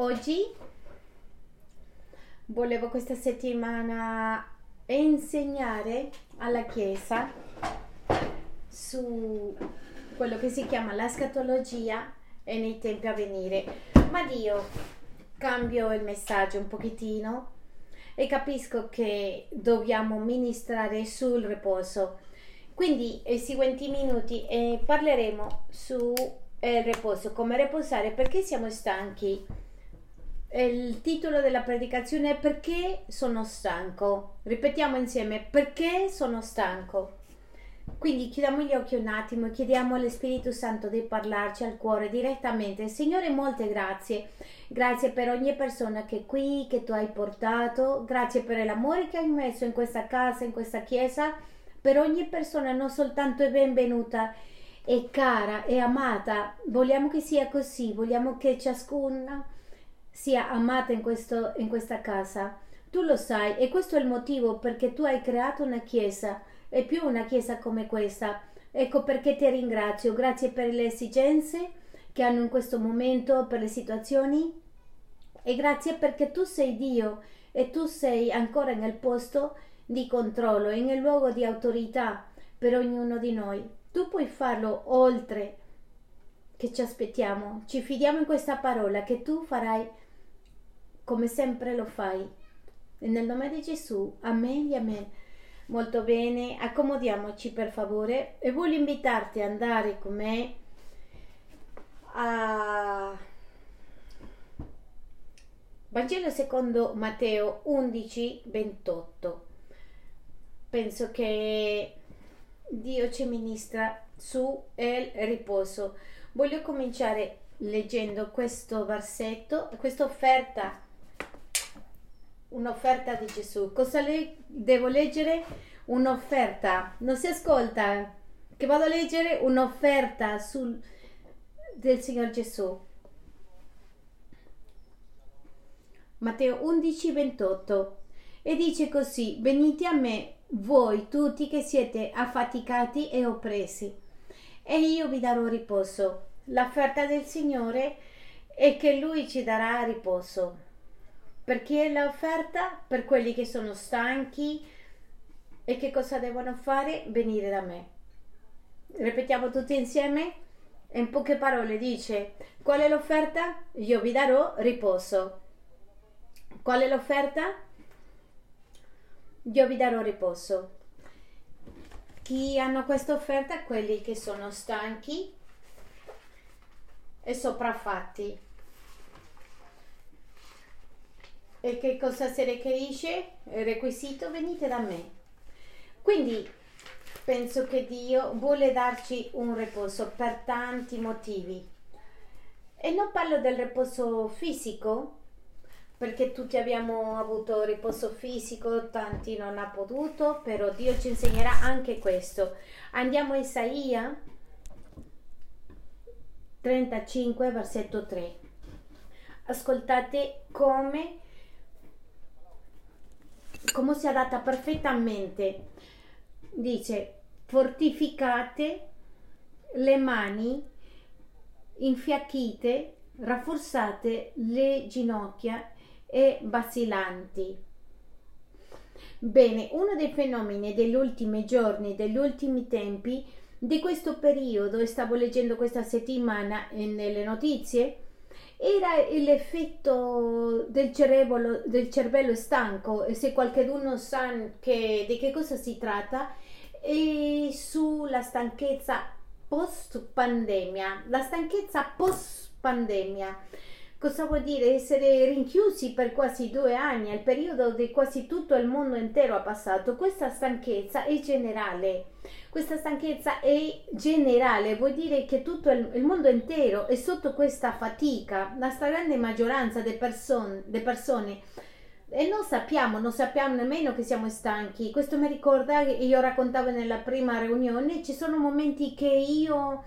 oggi volevo questa settimana insegnare alla Chiesa su quello che si chiama la scatologia e nei tempi a venire. Ma Dio cambio il messaggio un pochettino e capisco che dobbiamo ministrare sul riposo. Quindi, nei seguenti minuti eh, parleremo sul eh, riposo, come riposare, perché siamo stanchi. Il titolo della predicazione è Perché sono stanco. Ripetiamo insieme, perché sono stanco. Quindi chiudiamo gli occhi un attimo e chiediamo allo Spirito Santo di parlarci al cuore direttamente. Signore, molte grazie. Grazie per ogni persona che è qui, che tu hai portato. Grazie per l'amore che hai messo in questa casa, in questa chiesa per ogni persona non soltanto è benvenuta, è cara, è amata. Vogliamo che sia così, vogliamo che ciascuna sia amata in, questo, in questa casa. Tu lo sai e questo è il motivo perché tu hai creato una chiesa e più una chiesa come questa. Ecco perché ti ringrazio, grazie per le esigenze che hanno in questo momento, per le situazioni e grazie perché tu sei Dio e tu sei ancora nel posto di controllo e nel luogo di autorità per ognuno di noi. Tu puoi farlo oltre che ci aspettiamo. Ci fidiamo in questa parola che tu farai come sempre lo fai. Nel nome di Gesù, amen amen. Molto bene, accomodiamoci per favore e voglio invitarti ad andare con me a Vangelo secondo Matteo 11, 28 penso che Dio ci ministra su il riposo. Voglio cominciare leggendo questo versetto, questa offerta, un'offerta di Gesù. Cosa le- devo leggere? Un'offerta. Non si ascolta? Che vado a leggere un'offerta sul, del Signore Gesù. Matteo 11, 28. E dice così, venite a me voi tutti che siete affaticati e oppressi, e io vi darò riposo. L'offerta del Signore è che Lui ci darà riposo. Per chi è l'offerta? Per quelli che sono stanchi e che cosa devono fare? Venire da me. Ripetiamo tutti insieme? In poche parole dice, qual è l'offerta? Io vi darò riposo. Qual è l'offerta? io vi darò riposo. Chi hanno questa offerta? Quelli che sono stanchi e sopraffatti. E che cosa si requerisce? Il requisito venite da me. Quindi penso che Dio vuole darci un riposo per tanti motivi. E non parlo del riposo fisico, perché tutti abbiamo avuto riposo fisico, tanti non hanno potuto, però Dio ci insegnerà anche questo. Andiamo a Isaia 35, versetto 3. Ascoltate come, come si adatta perfettamente. Dice, fortificate le mani, infiacchite, rafforzate le ginocchia e vacillanti. Bene, uno dei fenomeni degli ultimi giorni, degli ultimi tempi, di questo periodo, stavo leggendo questa settimana nelle notizie, era l'effetto del cervello, del cervello stanco, se qualcuno sa che, di che cosa si tratta, e sulla stanchezza post pandemia, la stanchezza post pandemia Cosa vuol dire essere rinchiusi per quasi due anni, il periodo di quasi tutto il mondo intero ha passato? Questa stanchezza è generale. Questa stanchezza è generale, vuol dire che tutto il, il mondo intero è sotto questa fatica. La stragrande maggioranza delle person, persone e non sappiamo, non sappiamo nemmeno che siamo stanchi. Questo mi ricorda, io raccontavo nella prima riunione, ci sono momenti che io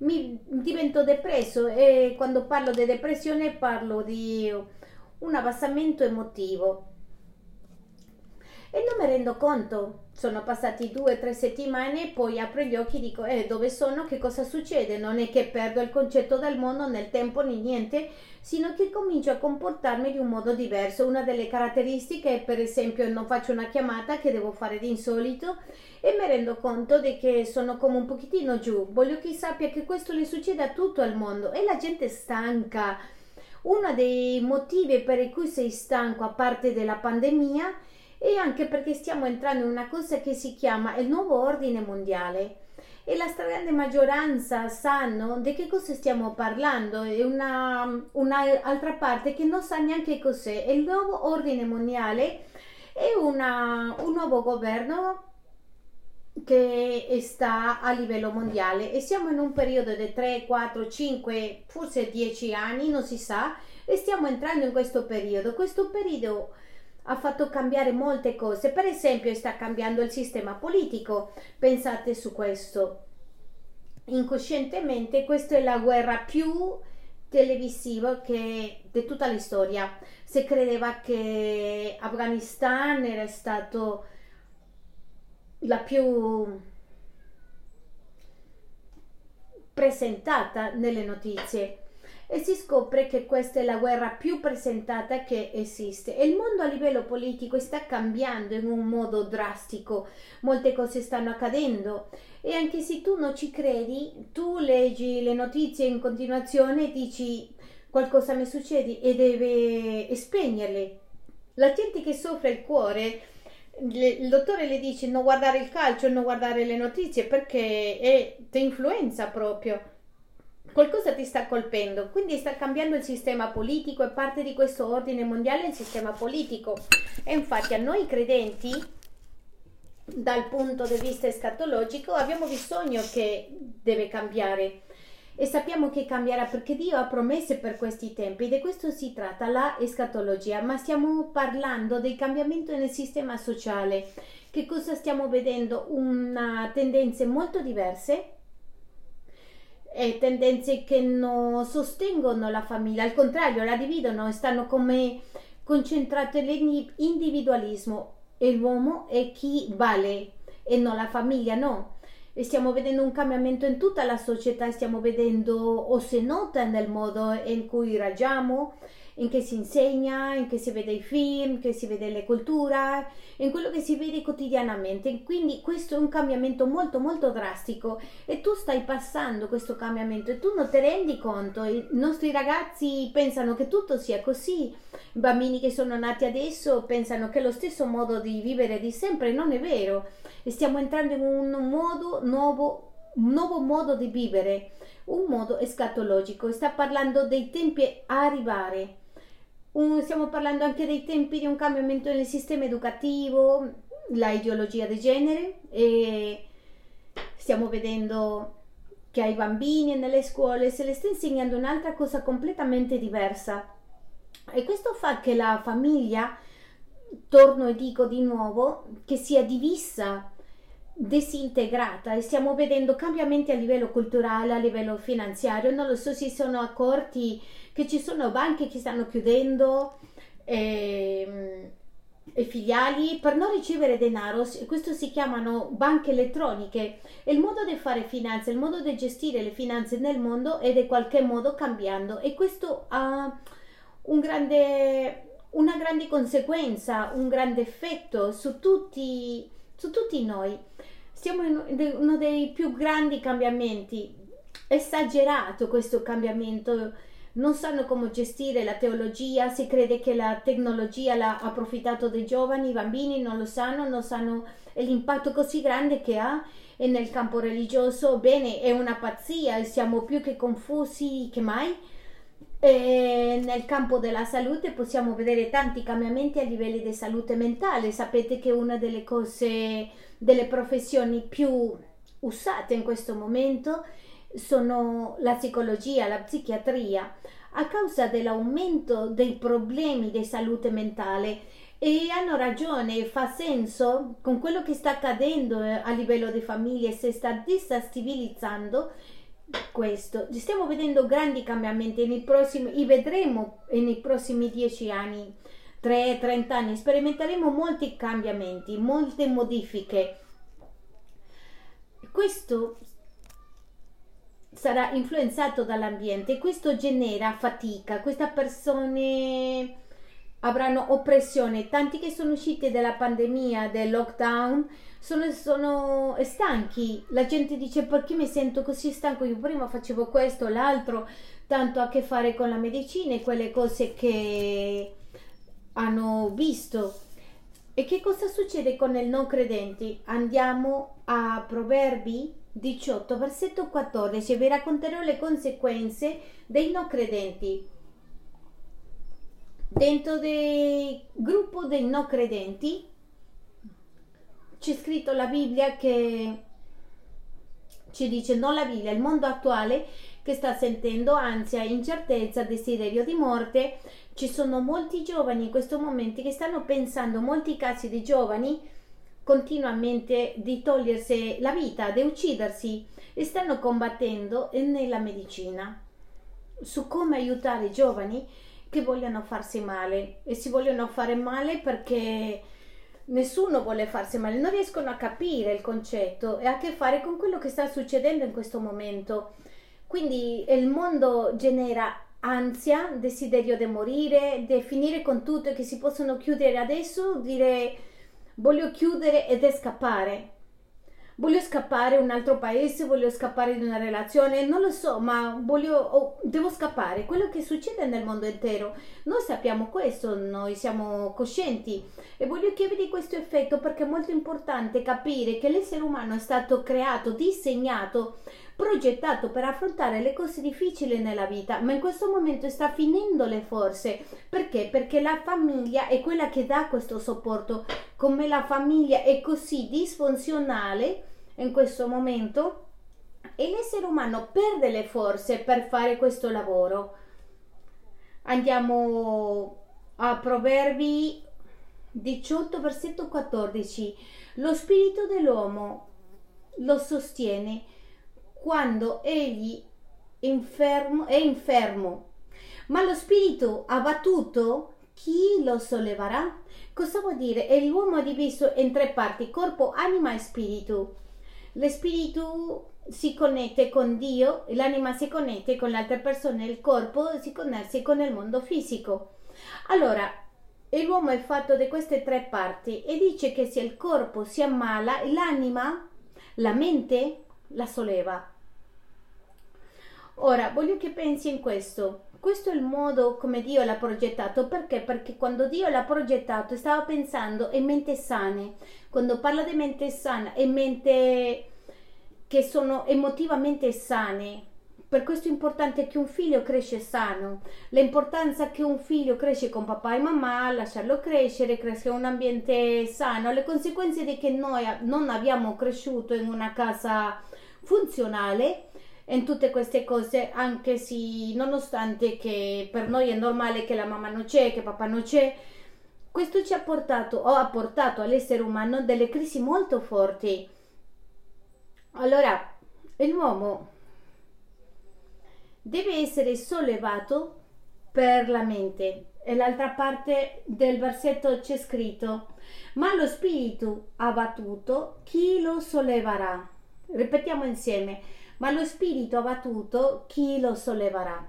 mi divento depresso e quando parlo di depressione parlo di un abbassamento emotivo e non mi rendo conto sono passati due o tre settimane, poi apro gli occhi e dico, eh, dove sono? Che cosa succede? Non è che perdo il concetto del mondo nel tempo né niente, sino che comincio a comportarmi di un modo diverso. Una delle caratteristiche è, per esempio, non faccio una chiamata che devo fare di insolito e mi rendo conto di che sono come un pochettino giù. Voglio che sappia che questo le succede a tutto il mondo e la gente stanca. Uno dei motivi per cui sei stanco, a parte della pandemia, e anche perché stiamo entrando in una cosa che si chiama il nuovo ordine mondiale. E la stragrande maggioranza sanno di che cosa stiamo parlando. E una, un'altra parte che non sa neanche cos'è. Il nuovo ordine mondiale. È una, un nuovo governo che sta a livello mondiale. E siamo in un periodo di 3, 4, 5, forse 10 anni, non si sa, e stiamo entrando in questo periodo. Questo periodo ha fatto cambiare molte cose, per esempio sta cambiando il sistema politico, pensate su questo. Incoscientemente questa è la guerra più televisiva che di tutta la storia. Si credeva che Afghanistan era stato la più presentata nelle notizie e si scopre che questa è la guerra più presentata che esiste. E il mondo a livello politico sta cambiando in un modo drastico, molte cose stanno accadendo e anche se tu non ci credi, tu leggi le notizie in continuazione e dici qualcosa mi succede e deve spegnerle. La gente che soffre il cuore il dottore le dice non guardare il calcio, non guardare le notizie perché ti influenza proprio qualcosa ti sta colpendo, quindi sta cambiando il sistema politico e parte di questo ordine mondiale il sistema politico. E infatti a noi credenti, dal punto di vista escatologico, abbiamo bisogno che deve cambiare e sappiamo che cambierà perché Dio ha promesse per questi tempi di questo si tratta la escatologia, ma stiamo parlando del cambiamento nel sistema sociale. Che cosa stiamo vedendo? Una tendenze molto diverse e tendenze che non sostengono la famiglia, al contrario la dividono e stanno come concentrate nell'individualismo e l'uomo è chi vale e non la famiglia no. E stiamo vedendo un cambiamento in tutta la società, stiamo vedendo o si nota nel modo in cui ragiamo, in che si insegna, in che si vede i film, che si vede le culture, in quello che si vede quotidianamente. Quindi questo è un cambiamento molto molto drastico e tu stai passando questo cambiamento e tu non ti rendi conto. I nostri ragazzi pensano che tutto sia così, i bambini che sono nati adesso pensano che è lo stesso modo di vivere di sempre, non è vero. Stiamo entrando in un modo nuovo un nuovo modo di vivere, un modo escatologico. Sta parlando dei tempi a arrivare. Un, stiamo parlando anche dei tempi di un cambiamento nel sistema educativo, la ideologia di genere e stiamo vedendo che ai bambini e nelle scuole se le sta insegnando un'altra cosa completamente diversa. E questo fa che la famiglia, torno e dico di nuovo, che sia divisa, disintegrata e stiamo vedendo cambiamenti a livello culturale, a livello finanziario, non lo so se sono accorti che ci sono banche che stanno chiudendo e, ehm, e filiali per non ricevere denaro, questo si chiamano banche elettroniche. Il modo di fare finanza, il modo di gestire le finanze nel mondo è in qualche modo cambiando e questo ha un grande, una grande conseguenza, un grande effetto su tutti, su tutti noi. Siamo in uno dei più grandi cambiamenti, esagerato questo cambiamento. Non sanno come gestire la teologia, si crede che la tecnologia l'ha approfittato dei giovani, i bambini non lo sanno, non sanno l'impatto così grande che ha. E nel campo religioso, bene, è una pazzia, siamo più che confusi che mai. E nel campo della salute possiamo vedere tanti cambiamenti a livello di salute mentale. Sapete che una delle cose, delle professioni più usate in questo momento sono la psicologia, la psichiatria, a causa dell'aumento dei problemi di salute mentale e hanno ragione, fa senso con quello che sta accadendo eh, a livello di famiglie, si sta destabilizzando questo. Stiamo vedendo grandi cambiamenti nei prossimi, e vedremo nei prossimi dieci anni. 3-30 anni sperimenteremo molti cambiamenti, molte modifiche. Questo sarà influenzato dall'ambiente, questo genera fatica, queste persone avranno oppressione, tanti che sono usciti dalla pandemia, del lockdown, sono, sono stanchi, la gente dice perché mi sento così stanco, io prima facevo questo, l'altro, tanto a che fare con la medicina e quelle cose che hanno visto. E che cosa succede con i non credenti? Andiamo a Proverbi 18, versetto 14, vi racconterò le conseguenze dei non credenti. Dentro del gruppo dei non credenti c'è scritto la Bibbia che ci dice non la Bibbia, il mondo attuale che sta sentendo ansia, incertezza, desiderio di morte. Ci sono molti giovani in questo momento che stanno pensando, molti casi di giovani continuamente di togliersi la vita, di uccidersi e stanno combattendo nella medicina su come aiutare i giovani che vogliono farsi male e si vogliono fare male perché nessuno vuole farsi male, non riescono a capire il concetto e a che fare con quello che sta succedendo in questo momento. Quindi il mondo genera ansia, desiderio di morire, di finire con tutto e che si possono chiudere adesso, dire voglio chiudere ed è scappare voglio scappare a un altro paese, voglio scappare di una relazione, non lo so, ma voglio, oh, devo scappare. Quello che succede nel mondo intero, noi sappiamo questo, noi siamo coscienti e voglio che vedi questo effetto perché è molto importante capire che l'essere umano è stato creato, disegnato, progettato per affrontare le cose difficili nella vita, ma in questo momento sta finendo le forze. Perché? Perché la famiglia è quella che dà questo supporto. Come la famiglia è così disfunzionale, in questo momento e l'essere umano perde le forze per fare questo lavoro. Andiamo a Proverbi 18, versetto 14. Lo spirito dell'uomo lo sostiene quando egli infermo, è infermo, ma lo spirito abbattuto chi lo solleverà? Cosa vuol dire? E l'uomo è diviso in tre parti, corpo, anima e spirito. Lo spirito si connette con Dio, l'anima si connette con le altre persone, il corpo si connette con il mondo fisico. Allora, l'uomo è fatto di queste tre parti e dice che se il corpo si ammala, l'anima, la mente, la solleva. Ora, voglio che pensi in questo. Questo è il modo come Dio l'ha progettato. Perché? Perché quando Dio l'ha progettato stava pensando in mente sane. Quando parlo di mente sana, è mente che sono emotivamente sane. Per questo è importante che un figlio cresce sano. L'importanza che un figlio cresce con papà e mamma, lasciarlo crescere, crescere in un ambiente sano. Le conseguenze di che noi non abbiamo cresciuto in una casa funzionale in tutte queste cose, anche se nonostante che per noi è normale che la mamma non c'è, che papà non c'è, questo ci ha portato o ha portato all'essere umano delle crisi molto forti. Allora, l'uomo deve essere sollevato per la mente. E l'altra parte del versetto c'è scritto, ma lo spirito abbattuto, chi lo solleverà? Ripetiamo insieme ma lo spirito abbattuto chi lo solleverà?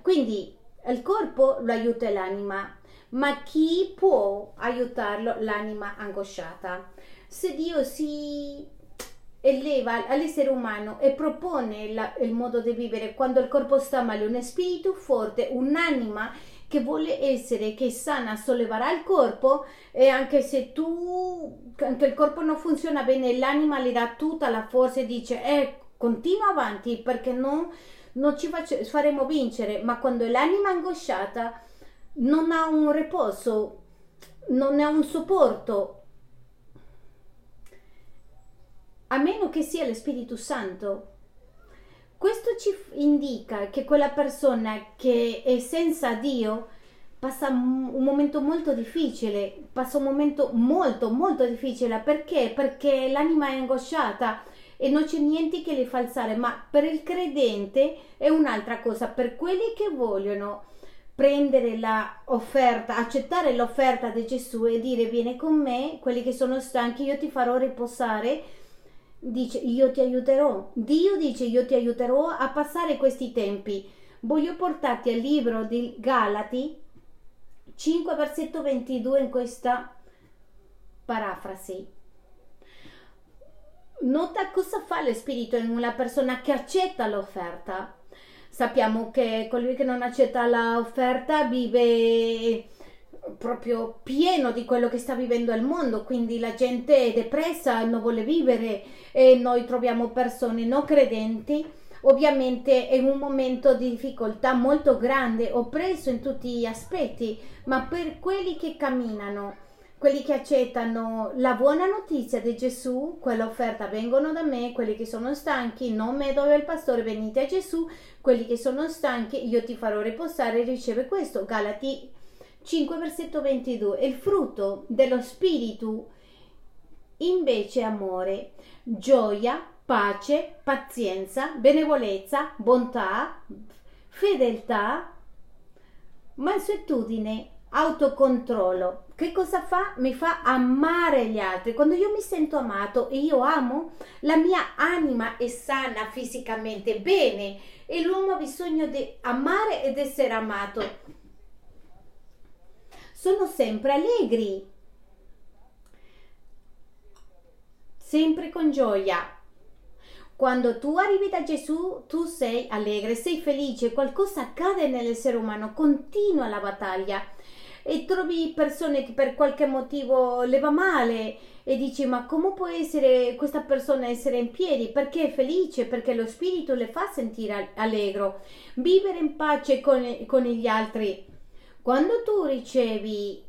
Quindi il corpo lo aiuta l'anima, ma chi può aiutarlo? L'anima angosciata. Se Dio si eleva all'essere umano e propone la, il modo di vivere. Quando il corpo sta male, un spirito forte, un'anima che vuole essere, che sana, solleverà il corpo e anche se tu, anche il corpo non funziona bene, l'anima le dà tutta la forza e dice, ecco, continua avanti perché non, non ci face, faremo vincere, ma quando l'anima è angosciata non ha un riposo, non ha un supporto, a meno che sia lo Spirito Santo. Questo ci indica che quella persona che è senza Dio passa un momento molto difficile, passa un momento molto molto difficile perché? Perché l'anima è angosciata e non c'è niente che le fa alzare, ma per il credente è un'altra cosa, per quelli che vogliono prendere l'offerta, accettare l'offerta di Gesù e dire vieni con me, quelli che sono stanchi, io ti farò riposare, dice io ti aiuterò. Dio dice io ti aiuterò a passare questi tempi. Voglio portarti al libro di Galati 5 versetto 22 in questa parafrasi. Nota cosa fa lo spirito in una persona che accetta l'offerta sappiamo che colui che non accetta l'offerta vive proprio pieno di quello che sta vivendo il mondo, quindi la gente è depressa, non vuole vivere e noi troviamo persone non credenti, ovviamente è un momento di difficoltà molto grande, oppresso in tutti gli aspetti, ma per quelli che camminano quelli che accettano la buona notizia di Gesù, quella offerta vengono da me, quelli che sono stanchi, non me dove il pastore, venite a Gesù, quelli che sono stanchi, io ti farò riposare, riceve questo. Galati 5 versetto 22. Il frutto dello spirito invece amore, gioia, pace, pazienza, benevolenza, bontà, fedeltà, mansuetudine, autocontrollo. Che cosa fa? Mi fa amare gli altri. Quando io mi sento amato e io amo, la mia anima è sana fisicamente bene e l'uomo ha bisogno di amare ed essere amato. Sono sempre allegri, sempre con gioia. Quando tu arrivi da Gesù, tu sei allegre, sei felice, qualcosa accade nell'essere umano, continua la battaglia e trovi persone che per qualche motivo le va male e dici ma come può essere questa persona essere in piedi? Perché è felice? Perché lo spirito le fa sentire allegro, vivere in pace con, con gli altri. Quando tu ricevi,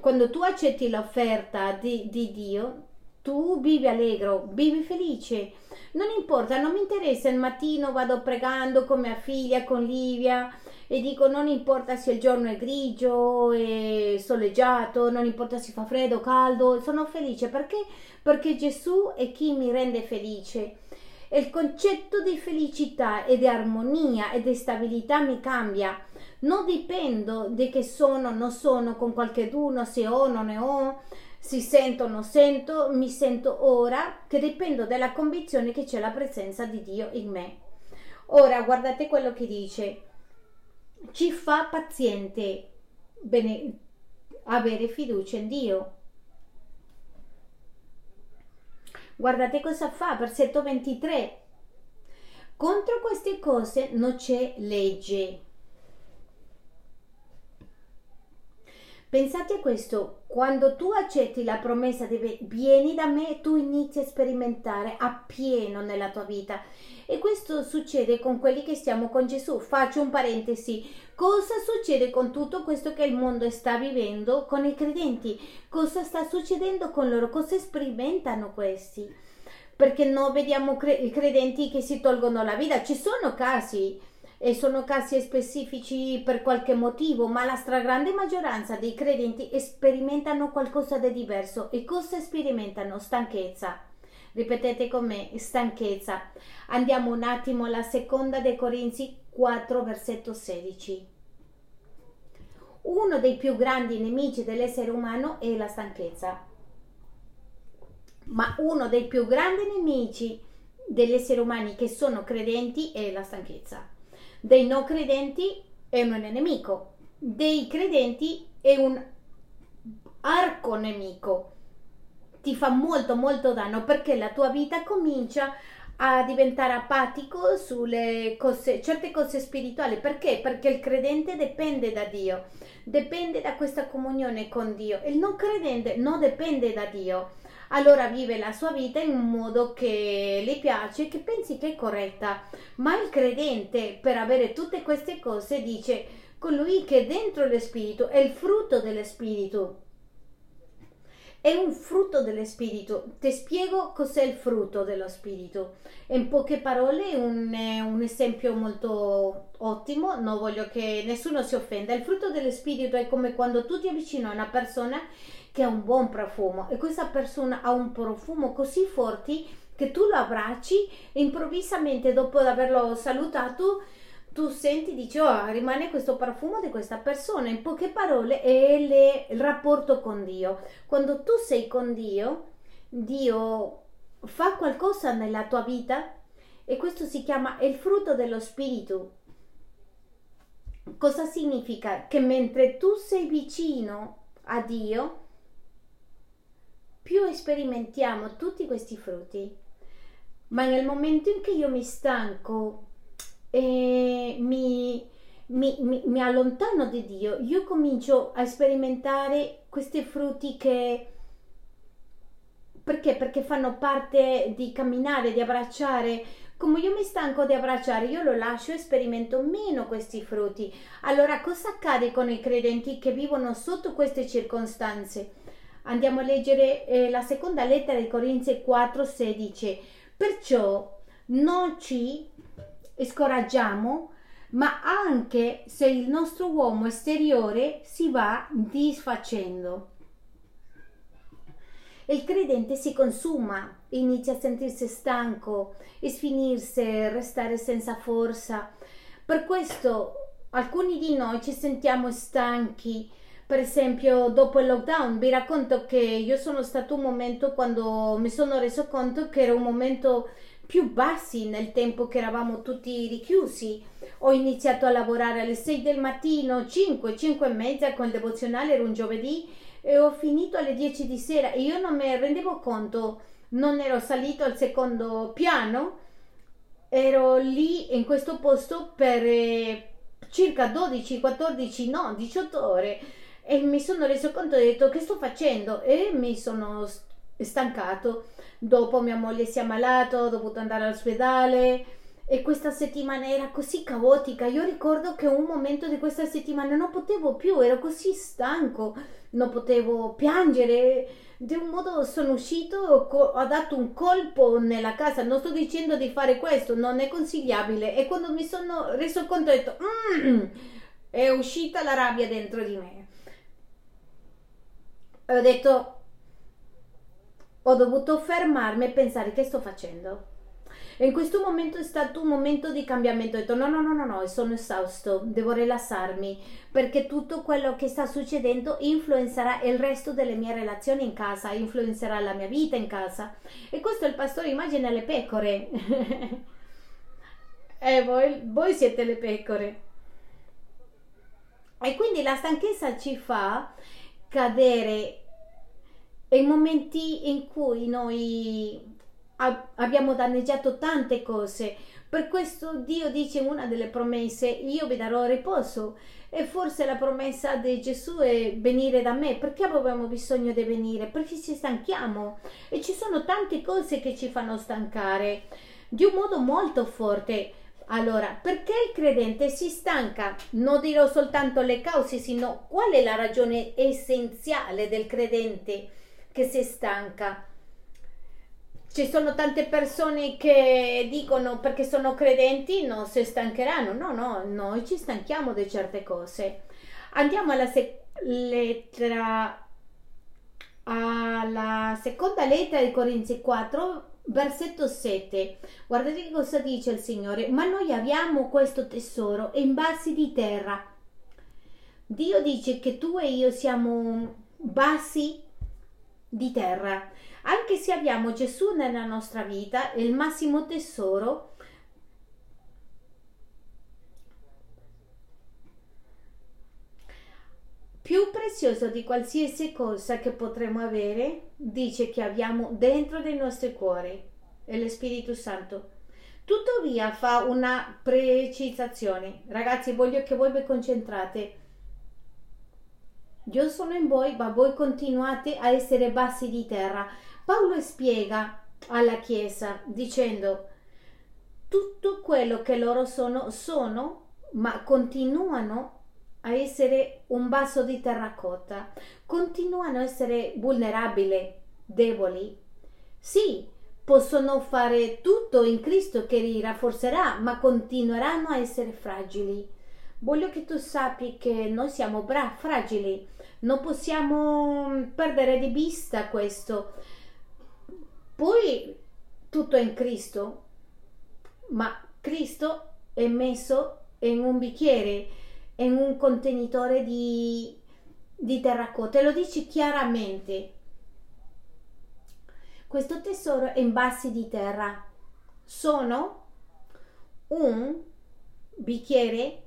quando tu accetti l'offerta di, di Dio, tu vivi allegro, vivi felice. Non importa, non mi interessa il mattino vado pregando con mia figlia, con Livia e dico non importa se il giorno è grigio, è soleggiato, non importa se fa freddo caldo, sono felice perché? Perché Gesù è chi mi rende felice. E il concetto di felicità e di armonia e di stabilità mi cambia. Non dipendo di che sono non sono con qualcheduno, se ho non ne ho, si sento non sento, mi sento ora, che dipendo dalla convinzione che c'è la presenza di Dio in me. Ora guardate quello che dice ci fa paziente bene, avere fiducia in Dio. Guardate cosa fa, versetto 23. Contro queste cose non c'è legge. Pensate a questo, quando tu accetti la promessa di vieni da me, tu inizi a sperimentare appieno nella tua vita. E questo succede con quelli che stiamo con Gesù. Faccio un parentesi. Cosa succede con tutto questo che il mondo sta vivendo con i credenti? Cosa sta succedendo con loro? Cosa sperimentano questi? Perché non vediamo cre- credenti che si tolgono la vita. Ci sono casi e sono casi specifici per qualche motivo, ma la stragrande maggioranza dei credenti sperimentano qualcosa di diverso. E cosa sperimentano? Stanchezza. Ripetete con me, stanchezza. Andiamo un attimo alla seconda dei Corinzi 4, versetto 16. Uno dei più grandi nemici dell'essere umano è la stanchezza. Ma uno dei più grandi nemici degli esseri umani che sono credenti è la stanchezza dei non credenti è un nemico, dei credenti è un arco nemico. Ti fa molto molto danno perché la tua vita comincia a diventare apatico sulle cose, certe cose spirituali. Perché? Perché il credente dipende da Dio, dipende da questa comunione con Dio. Il non credente non dipende da Dio allora vive la sua vita in un modo che le piace, che pensi che è corretta. Ma il credente, per avere tutte queste cose, dice colui che è dentro lo spirito è il frutto dello spirito. È un frutto dello spirito. Ti spiego cos'è il frutto dello spirito. In poche parole, un, un esempio molto ottimo, non voglio che nessuno si offenda. Il frutto dello spirito è come quando tu ti avvicini a una persona che ha un buon profumo e questa persona ha un profumo così forte che tu lo abbracci e improvvisamente dopo averlo salutato tu senti, dici, oh, rimane questo profumo di questa persona. In poche parole è le, il rapporto con Dio. Quando tu sei con Dio, Dio fa qualcosa nella tua vita e questo si chiama il frutto dello spirito. Cosa significa? Che mentre tu sei vicino a Dio, più sperimentiamo tutti questi frutti. Ma nel momento in cui io mi stanco e mi, mi, mi, mi allontano di Dio, io comincio a sperimentare questi frutti che perché? Perché fanno parte di camminare, di abbracciare. Come io mi stanco di abbracciare, io lo lascio e sperimento meno questi frutti. Allora, cosa accade con i credenti che vivono sotto queste circostanze? Andiamo a leggere eh, la seconda lettera di Corinzi 4, 16. Perciò non ci scoraggiamo, ma anche se il nostro uomo esteriore si va disfacendo il credente si consuma, inizia a sentirsi stanco, sfinirsi, restare senza forza. Per questo alcuni di noi ci sentiamo stanchi. Per esempio, dopo il lockdown, vi racconto che io sono stato un momento quando mi sono reso conto che era un momento più bassi nel tempo che eravamo tutti richiusi. Ho iniziato a lavorare alle 6 del mattino, 5, 5 e mezza con il devozionale, era un giovedì e ho finito alle 10 di sera e io non mi rendevo conto, non ero salito al secondo piano, ero lì in questo posto per eh, circa 12, 14, no, 18 ore e mi sono reso conto e ho detto che sto facendo e mi sono stancato. Dopo mia moglie si è ammalato, ho dovuto andare all'ospedale e questa settimana era così caotica. Io ricordo che un momento di questa settimana non potevo più, ero così stanco, non potevo piangere. Di un modo sono uscito, ho dato un colpo nella casa. Non sto dicendo di fare questo, non è consigliabile. E quando mi sono reso conto, ho detto: mm, è uscita la rabbia dentro di me. Ho detto: ho dovuto fermarmi e pensare che sto facendo e in questo momento è stato un momento di cambiamento. Ho detto no, no, no, no, no, sono esausto, devo rilassarmi perché tutto quello che sta succedendo influenzerà il resto delle mie relazioni in casa, influenzerà la mia vita in casa. E questo è il pastore immagina le pecore. e voi, voi siete le pecore. E quindi la stanchezza ci fa cadere in momenti in cui noi abbiamo danneggiato tante cose. Per questo Dio dice una delle promesse, io vi darò riposo. E forse la promessa di Gesù è venire da me. Perché abbiamo bisogno di venire? Perché ci stanchiamo. E ci sono tante cose che ci fanno stancare di un modo molto forte. Allora, perché il credente si stanca? Non dirò soltanto le cause, sino qual è la ragione essenziale del credente che si stanca ci sono tante persone che dicono perché sono credenti non si stancheranno. No, no, noi ci stanchiamo di certe cose. Andiamo alla se- lettera alla seconda lettera di Corinzi 4, versetto 7. Guardate che cosa dice il Signore. Ma noi abbiamo questo tesoro in bassi di terra. Dio dice che tu e io siamo bassi di terra anche se abbiamo Gesù nella nostra vita, il massimo tesoro, più prezioso di qualsiasi cosa che potremo avere, dice che abbiamo dentro dei nostri cuori, è lo Spirito Santo. Tuttavia fa una precisazione. Ragazzi, voglio che voi vi concentrate. Io sono in voi, ma voi continuate a essere bassi di terra. Paolo spiega alla Chiesa dicendo tutto quello che loro sono, sono, ma continuano a essere un vaso di terracotta, continuano a essere vulnerabili, deboli. Sì, possono fare tutto in Cristo che li rafforzerà, ma continueranno a essere fragili. Voglio che tu sappi che noi siamo bra- fragili, non possiamo perdere di vista questo. Poi tutto è in Cristo, ma Cristo è messo in un bicchiere, in un contenitore di, di terracotta e lo dice chiaramente. Questo tesoro è in bassi di terra sono un bicchiere,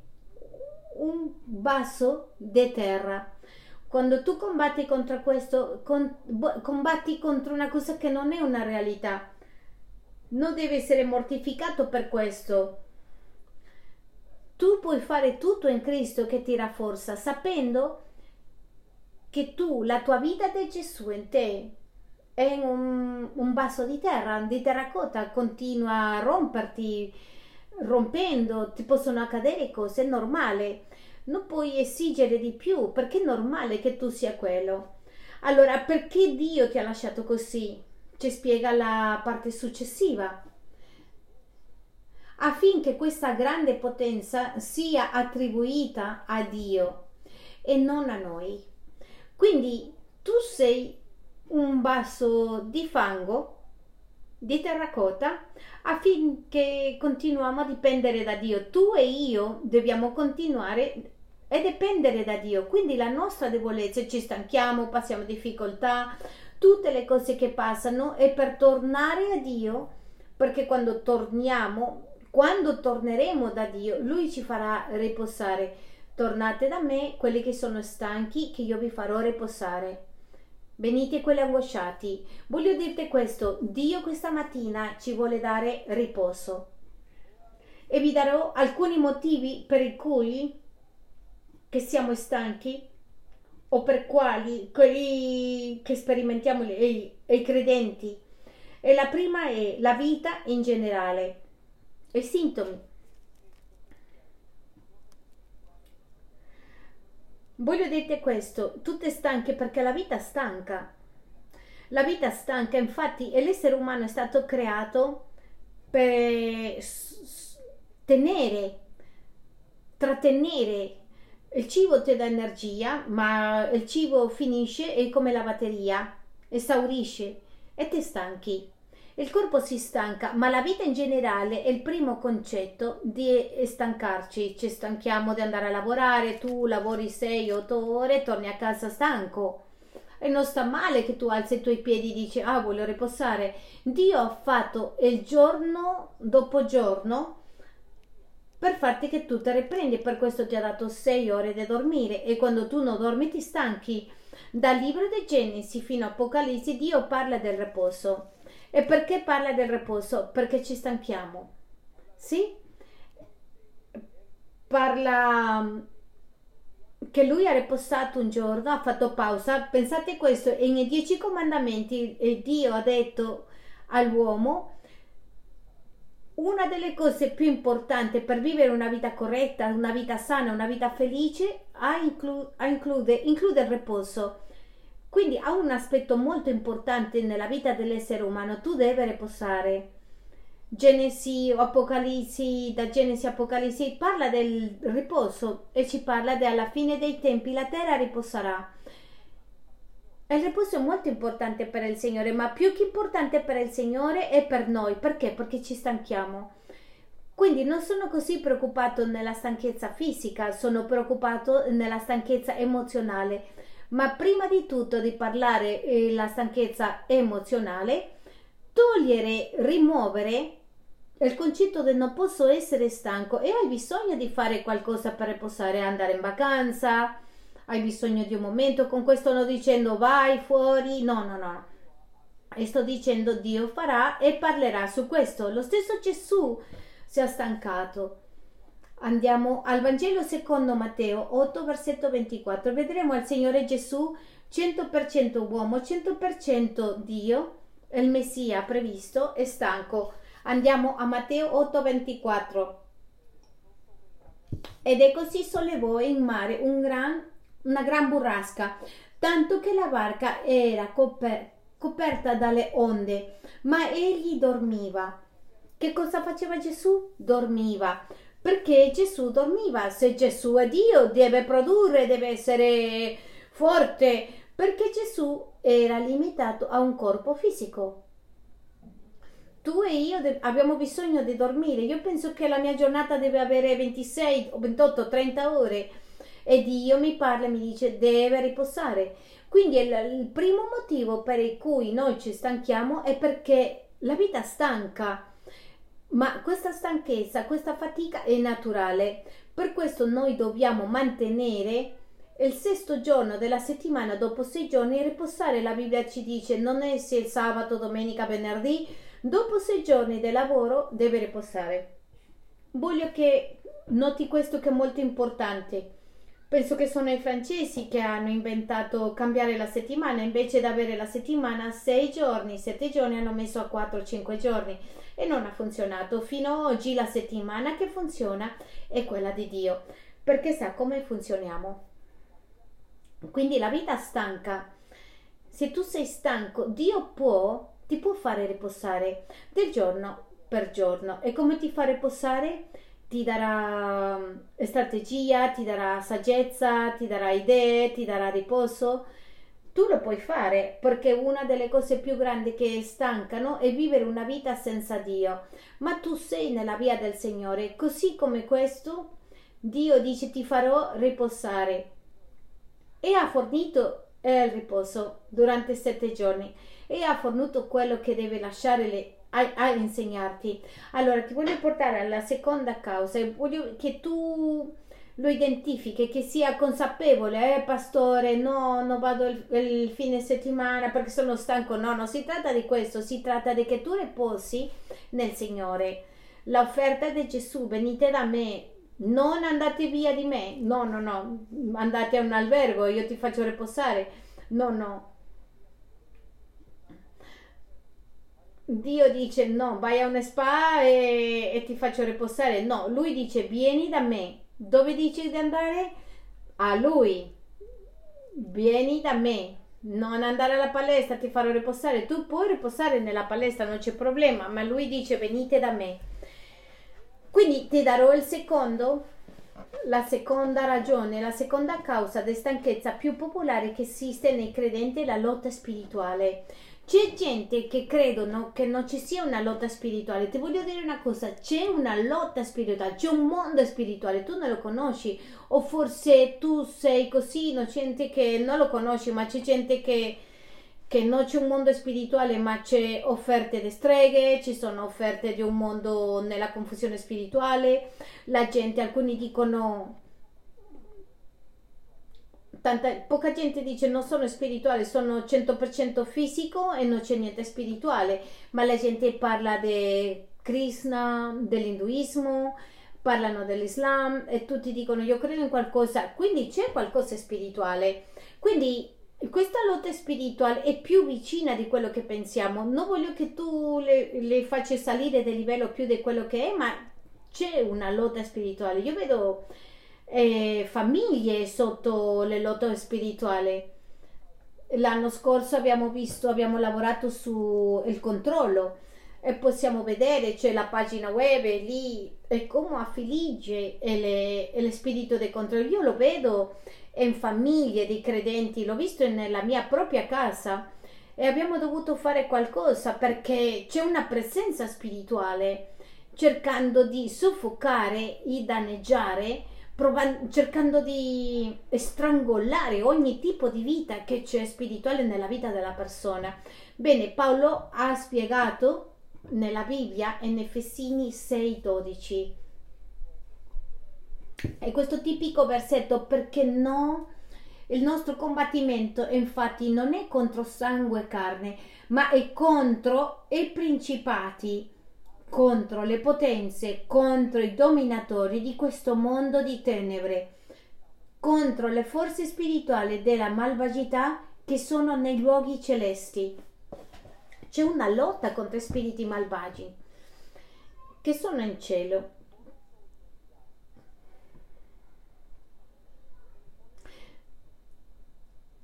un vaso di terra. Quando tu combatti contro questo, con, combatti contro una cosa che non è una realtà. Non devi essere mortificato per questo. Tu puoi fare tutto in Cristo che ti rafforza, sapendo che tu, la tua vita di Gesù in te, è un, un vaso di terra, di terracotta, continua a romperti, rompendo, ti possono accadere cose, è normale. Non puoi esigere di più perché è normale che tu sia quello. Allora, perché Dio ti ha lasciato così? Ci spiega la parte successiva. Affinché questa grande potenza sia attribuita a Dio e non a noi. Quindi tu sei un vaso di fango di terracotta affinché continuiamo a dipendere da Dio. Tu e io dobbiamo continuare a dipendere da Dio. Quindi la nostra debolezza, ci stanchiamo, passiamo difficoltà, tutte le cose che passano è per tornare a Dio, perché quando torniamo, quando torneremo da Dio, Lui ci farà riposare. Tornate da me, quelli che sono stanchi, che io vi farò riposare. Venite quelli angosciati. Voglio dirti questo, Dio questa mattina ci vuole dare riposo. E vi darò alcuni motivi per cui che siamo stanchi o per quali quelli che sperimentiamo i, i credenti. E la prima è la vita in generale. I sintomi Voglio dirti questo, tu sei stanche perché la vita stanca. La vita stanca, infatti, l'essere umano è stato creato per tenere, trattenere. Il cibo ti dà energia, ma il cibo finisce e come la batteria, esaurisce e ti stanchi. Il corpo si stanca, ma la vita in generale è il primo concetto di stancarci. Ci stanchiamo di andare a lavorare, tu lavori 6-8 ore, torni a casa stanco. E non sta male che tu alzi i tuoi piedi e dici ah voglio riposare. Dio ha fatto il giorno dopo giorno per farti che tu ti riprendi. Per questo ti ha dato 6 ore di dormire e quando tu non dormi ti stanchi. Dal libro di Genesi fino a Apocalisse Dio parla del riposo e perché parla del riposo? Perché ci stanchiamo. Sì? Parla mm, che lui ha riposato un giorno, ha fatto pausa. Pensate questo, nei dieci comandamenti eh, Dio ha detto all'uomo una delle cose più importanti per vivere una vita corretta, una vita sana, una vita felice, inclu- include, include il riposo. Quindi ha un aspetto molto importante nella vita dell'essere umano, tu devi riposare. Genesi, Apocalisse, da Genesi Apocalisse parla del riposo e ci parla che alla fine dei tempi la terra riposerà. Il riposo è molto importante per il Signore, ma più che importante per il Signore è per noi. Perché? Perché ci stanchiamo. Quindi non sono così preoccupato nella stanchezza fisica, sono preoccupato nella stanchezza emozionale ma prima di tutto di parlare eh, la stanchezza emozionale, togliere, rimuovere il concetto del non posso essere stanco e hai bisogno di fare qualcosa per riposare, andare in vacanza, hai bisogno di un momento, con questo non dicendo vai fuori, no, no, no. E sto dicendo Dio farà e parlerà su questo. Lo stesso Gesù si è stancato Andiamo al Vangelo secondo Matteo 8, versetto 24. Vedremo il Signore Gesù 100% uomo, 100% Dio, il Messia previsto e stanco. Andiamo a Matteo 8, 24. Ed è così sollevò in mare un gran, una gran burrasca, tanto che la barca era coper- coperta dalle onde, ma egli dormiva. Che cosa faceva Gesù? Dormiva perché Gesù dormiva. Se Gesù è Dio, deve produrre, deve essere forte, perché Gesù era limitato a un corpo fisico. tu e io abbiamo bisogno di dormire. Io penso che la mia giornata deve avere 26, 28, 30 ore e Dio mi parla e mi dice deve riposare. Quindi il, il primo motivo per cui noi ci stanchiamo è perché la vita stanca. Ma questa stanchezza, questa fatica è naturale. Per questo noi dobbiamo mantenere il sesto giorno della settimana dopo sei giorni riposare. La Bibbia ci dice non è se il sabato, domenica, venerdì, dopo sei giorni di lavoro deve riposare. Voglio che noti questo che è molto importante. Penso che sono i francesi che hanno inventato cambiare la settimana, invece di avere la settimana sei giorni, sette giorni hanno messo a 4-5 giorni e non ha funzionato. Fino ad oggi la settimana che funziona è quella di Dio, perché sa come funzioniamo. Quindi la vita stanca. Se tu sei stanco, Dio può, ti può fare riposare del giorno per giorno. E come ti fa riposare? ti darà mm, strategia, ti darà saggezza, ti darà idee, ti darà riposo. Tu lo puoi fare perché una delle cose più grandi che stancano è vivere una vita senza Dio. Ma tu sei nella via del Signore, così come questo Dio dice ti farò riposare. E ha fornito il riposo durante sette giorni e ha fornito quello che deve lasciare le a, a, insegnarti. Allora, ti voglio portare alla seconda causa e voglio che tu lo identifichi, che sia consapevole, eh pastore, no, non vado il, il, fine settimana perché sono stanco, no, non si tratta di questo, si tratta di che tu riposi nel Signore. L'offerta di Gesù, venite da me, non andate via di me, no, no, no, andate a un albergo, io ti faccio riposare, no, no, Dio dice no, vai a una spa e, e, ti faccio riposare. No, lui dice vieni da me. Dove dice di andare? A lui. Vieni da me. Non andare alla palestra, ti farò riposare. Tu puoi riposare nella palestra, non c'è problema, ma lui dice venite da me. Quindi ti darò il secondo, la seconda ragione, la seconda causa di stanchezza più popolare che esiste nei credenti è la lotta spirituale. C'è gente che credono che non ci sia una lotta spirituale. Ti voglio dire una cosa, c'è una lotta spirituale, c'è un mondo spirituale, tu non lo conosci o forse tu sei così innocente che non lo conosci, ma c'è gente che, che non c'è un mondo spirituale, ma c'è offerte di streghe, ci sono offerte di un mondo nella confusione spirituale. La gente, alcuni dicono tanta, poca gente dice non sono spirituale, sono 100% fisico e non c'è niente spirituale, ma la gente parla di Krishna, dell'induismo, parlano dell'Islam e tutti dicono io credo in qualcosa, quindi c'è qualcosa spirituale. Quindi questa lotta spirituale è più vicina di quello che pensiamo. Non voglio che tu le, le faccia salire del livello più di quello che è, ma c'è una lotta spirituale. Io vedo eh, famiglie sotto le lotto spirituali. L'anno scorso abbiamo visto, abbiamo lavorato sul controllo e possiamo vedere, c'è la pagina web lì e come affligge lo spirito del controllo. Io lo vedo in famiglie di credenti, l'ho visto nella mia propria casa e abbiamo dovuto fare qualcosa perché c'è una presenza spirituale cercando di soffocare e danneggiare provando, cercando di strangolare ogni tipo di vita che c'è spirituale nella vita della persona. Bene, Paolo ha spiegato nella Bibbia in Efesini 6:12 e questo tipico versetto perché no il nostro combattimento infatti non è contro sangue e carne ma è contro i principati contro le potenze, contro i dominatori di questo mondo di tenebre, contro le forze spirituali della malvagità che sono nei luoghi celesti. C'è una lotta contro i spiriti malvagi che sono in cielo.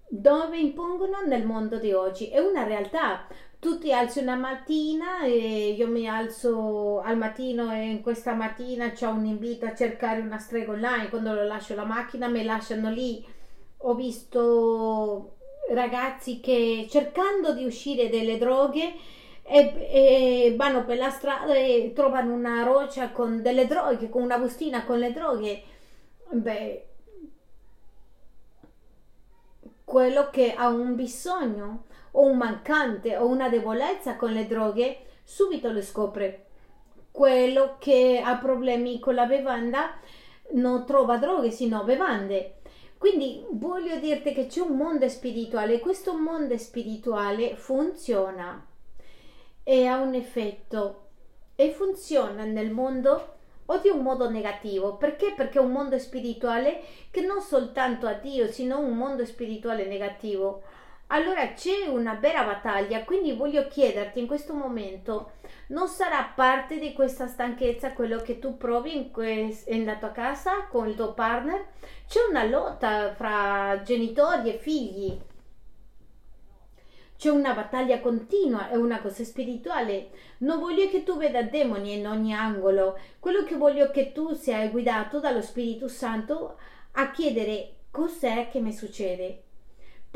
dove impongono nel mondo di oggi. È una realtà tu ti alzi una mattina e io mi alzo al mattino e in questa mattina c'è un invito a cercare una strega online quando lo lascio la macchina mi lasciano lì ho visto ragazzi che cercando di uscire dalle droghe e, e, vanno per la strada e trovano una roccia con delle droghe, con una bustina con le droghe. Beh, quello che ha un bisogno o un mancante o una debolezza con le droghe, subito lo scopre. Quello che ha problemi con la bevanda non trova droghe, sino bevande. Quindi voglio dirti che c'è un mondo spirituale, questo mondo spirituale funziona e ha un effetto e funziona nel mondo o di un modo negativo. Perché? Perché è un mondo spirituale che non soltanto ha Dio, sino un mondo spirituale negativo. Allora c'è una vera battaglia, quindi voglio chiederti in questo momento, non sarà parte di questa stanchezza quello che tu provi in quest- nella tua casa con il tuo partner? C'è una lotta fra genitori e figli, c'è una battaglia continua, è una cosa spirituale. Non voglio che tu veda demoni in ogni angolo. Quello che voglio è che tu sia guidato dallo Spirito Santo a chiedere cos'è che mi succede.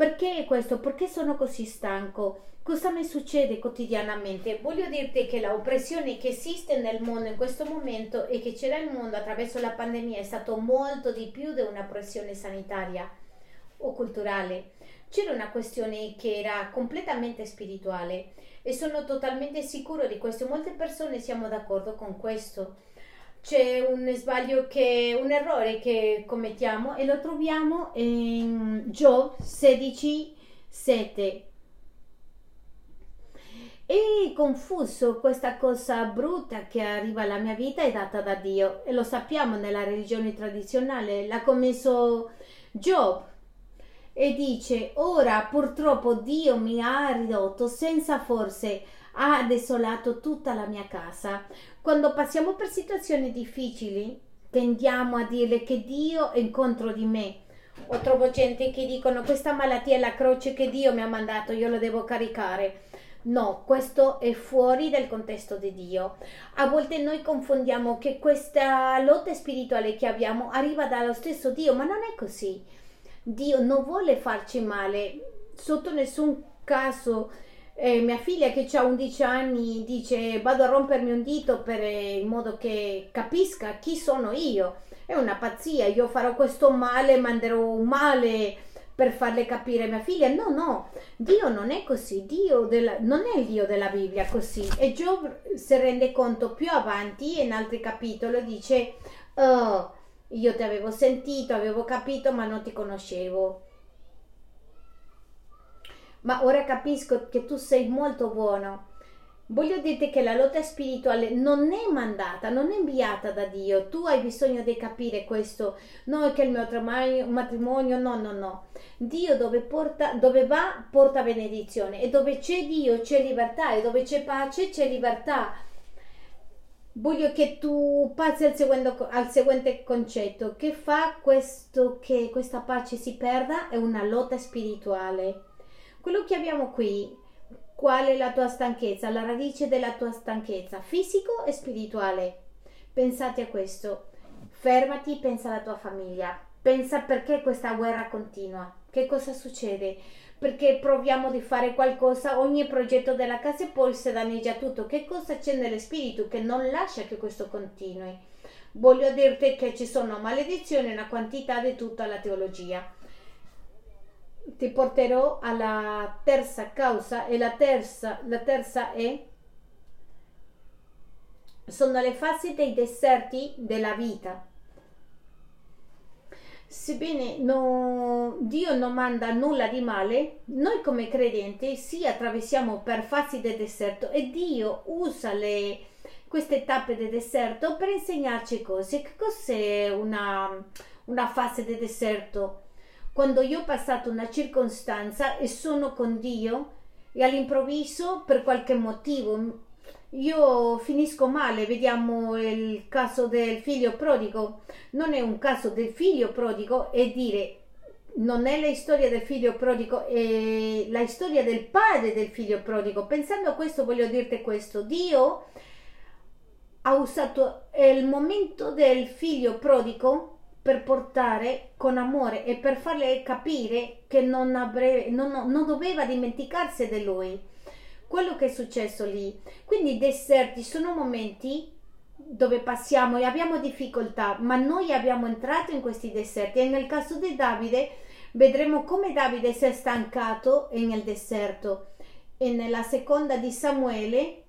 Perché questo? Perché sono così stanco? Cosa mi succede quotidianamente? Voglio dirti che l'oppressione che esiste nel mondo in questo momento e che c'era nel mondo attraverso la pandemia è stato molto di più di una pressione sanitaria o culturale c'era una questione che era completamente spirituale e sono totalmente sicuro di questo. Molte persone siamo d'accordo con questo. C'è un sbaglio che un errore che commettiamo e lo troviamo in Giov 16 7 e confuso questa cosa brutta che arriva alla mia vita è data da Dio e lo sappiamo nella religione tradizionale l'ha commesso Giov e dice ora purtroppo Dio mi ha ridotto senza forse ha desolato tutta la mia casa. Quando passiamo per situazioni difficili tendiamo a dire che Dio è contro di me. O trovo gente che dicono questa malattia è la croce che Dio mi ha mandato, io lo devo caricare. No, questo è fuori dal contesto di Dio. A volte noi confondiamo che questa lotta spirituale che abbiamo arriva dallo stesso Dio, ma non è così. Dio non vuole farci male sotto nessun caso. Eh, mia figlia che ha 11 anni dice vado a rompermi un dito per, eh, in modo che capisca chi sono io. È una pazzia, io farò questo male, manderò un male per farle capire mia figlia. No, no, Dio non è così, Dio della, non è il Dio della Bibbia così. E Giov si rende conto più avanti, in altri capitoli, dice, oh, io ti avevo sentito, avevo capito, ma non ti conoscevo. Ma ora capisco che tu sei molto buono. Voglio dirti che la lotta spirituale non è mandata, non è inviata da Dio. Tu hai bisogno di capire questo. Non che il mio matrimonio, no, no, no. Dio dove, porta, dove va porta benedizione e dove c'è Dio c'è libertà e dove c'è pace c'è libertà voglio che tu passi al seguente, al seguente concetto. Che fa questo che questa pace si perda? È una lotta spirituale. Quello che abbiamo qui, qual è la tua stanchezza? La radice della tua stanchezza, fisico e spirituale. Pensate a questo. Fermati, pensa alla tua famiglia. Pensa perché questa guerra continua. Che cosa succede? perché proviamo di fare qualcosa, ogni progetto della casa e poi si danneggia tutto. Che cosa c'è nello spirito che non lascia che questo continui? Voglio dirti che ci sono maledizioni, una quantità di tutta la teologia. Ti porterò alla terza causa e la terza, la terza è sono le fasi dei deserti della vita sebbene no, Dio non manda nulla di male, noi come credenti sì attraversiamo per fasi del deserto e Dio usa le, queste tappe del deserto per insegnarci cose. Che cos'è una, una fase del deserto? Quando io ho passato una circostanza e sono con Dio e all'improvviso per qualche motivo io finisco male, vediamo il caso del figlio prodigo, non è un caso del figlio prodigo, è dire non è la storia del figlio prodigo, è la storia del padre del figlio prodigo. Pensando a questo voglio dirti questo, Dio ha usato il momento del figlio prodigo per portare con amore e per farle capire che non, avrebbe, non, non doveva dimenticarsi di lui. Quello che è successo lì. Quindi i deserti sono momenti dove passiamo e abbiamo difficoltà, ma noi abbiamo entrato in questi deserti e nel caso di Davide vedremo come Davide si è stancato nel deserto. E nella seconda di Samuele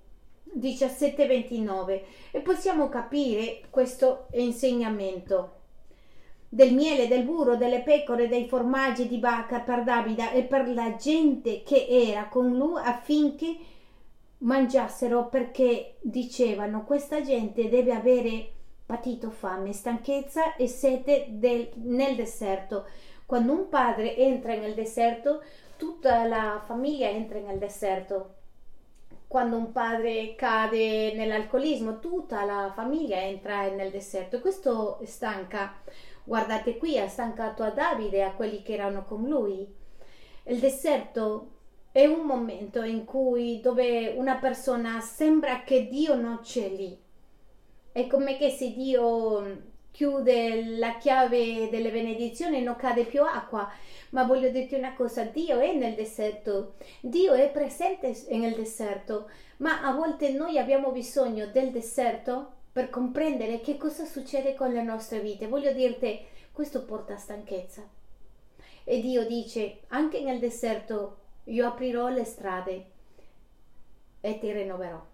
17:29 e possiamo capire questo insegnamento del miele, del burro, delle pecore, dei formaggi di vacca per Davide e per la gente che era con lui affinché mangiassero perché dicevano questa gente deve avere patito fame, stanchezza e sete del, nel deserto. Quando un padre entra nel deserto, tutta la famiglia entra nel deserto. Quando un padre cade nell'alcolismo, tutta la famiglia entra nel deserto. Questo stanca. Guardate qui, ha stancato a Davide e a quelli che erano con lui. Il deserto è un momento in cui dove una persona sembra che Dio non c'è lì. È come che se Dio chiude la chiave delle benedizioni non cade più acqua. Ma voglio dirti una cosa, Dio è nel deserto, Dio è presente nel deserto, ma a volte noi abbiamo bisogno del deserto per comprendere che cosa succede con le nostre vite. Voglio dirti, questo porta a stanchezza. E Dio dice, anche nel deserto io aprirò le strade e ti rinnoverò.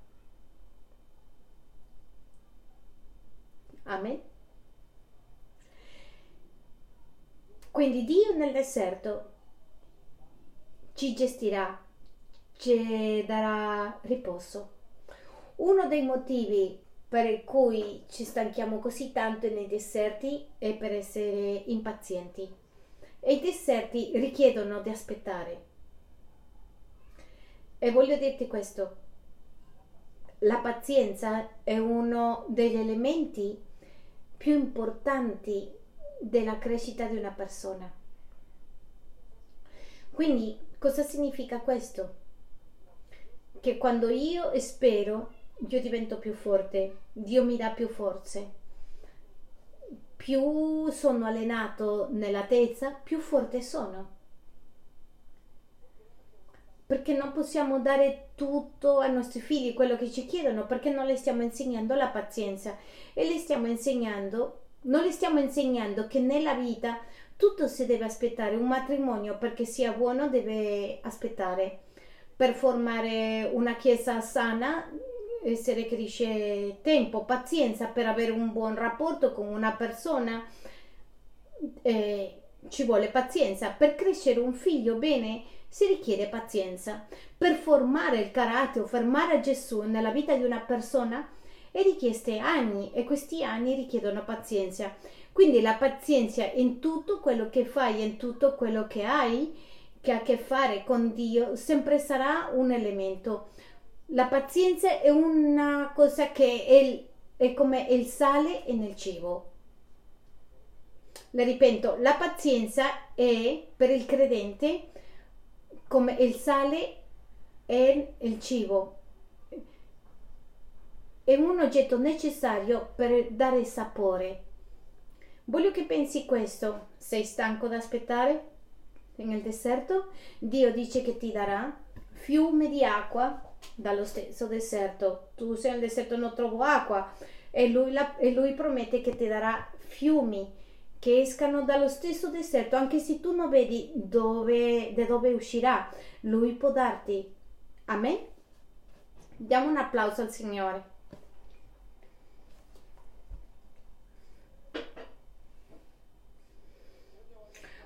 Amen. Quindi Dio nel deserto ci gestirà, ci darà riposo. Uno dei motivi per cui ci stanchiamo così tanto nei deserti è per essere impazienti. E i deserti richiedono di aspettare. E voglio dirti questo, la pazienza è uno degli elementi più importanti della crescita di una persona. Quindi cosa significa questo? Che quando io spero, io divento più forte, Dio mi dà più forze. Più sono allenato nella tezza, più forte sono. Perché non possiamo dare tutto ai nostri figli quello che ci chiedono, perché non le stiamo insegnando la pazienza. E le stiamo insegnando, non le stiamo insegnando che nella vita tutto si deve aspettare, un matrimonio perché sia buono deve aspettare, per formare una chiesa sana si requisisce tempo, pazienza per avere un buon rapporto con una persona, eh, ci vuole pazienza, per crescere un figlio bene si richiede pazienza. Per formare il carattere o fermare Gesù nella vita di una persona è richieste anni e questi anni richiedono pazienza. Quindi la pazienza in tutto quello che fai, in tutto quello che hai, che ha a che fare con Dio, sempre sarà un elemento. La pazienza è una cosa che è, è come il sale nel cibo. Le ripeto, la pazienza è per il credente come il sale è il cibo. È un oggetto necessario per dare sapore. Voglio che pensi questo. Sei stanco da aspettare? Nel deserto? Dio dice che ti darà fiume di acqua dallo stesso deserto. Tu sei nel deserto non trovo acqua e lui, la, e lui promette che ti darà fiumi che escano dallo stesso deserto, anche se tu non vedi dove, da dove uscirà, lui può darti. Amen? Diamo un applauso al Signore.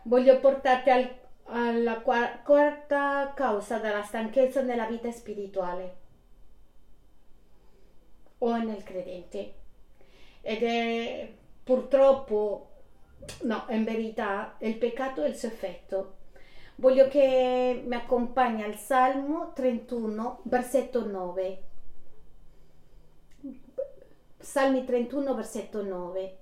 Voglio portarti al, alla quarta causa della stanchezza nella vita spirituale o nel credente. Ed è purtroppo No, in verità il peccato è il suo effetto. Voglio che mi accompagni al Salmo 31, versetto 9. Salmi 31, versetto 9.